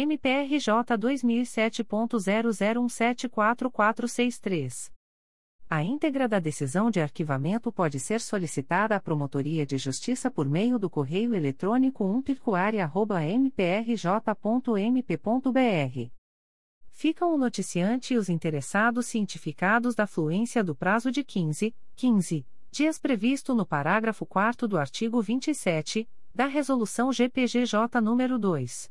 MPRJ 2007.00174463. A íntegra da decisão de arquivamento pode ser solicitada à Promotoria de Justiça por meio do correio eletrônico umpircoaria.mprj.mp.br. Ficam o noticiante e os interessados cientificados da fluência do prazo de 15, 15 dias previsto no parágrafo 4 do artigo 27 da Resolução GPGJ nº 2.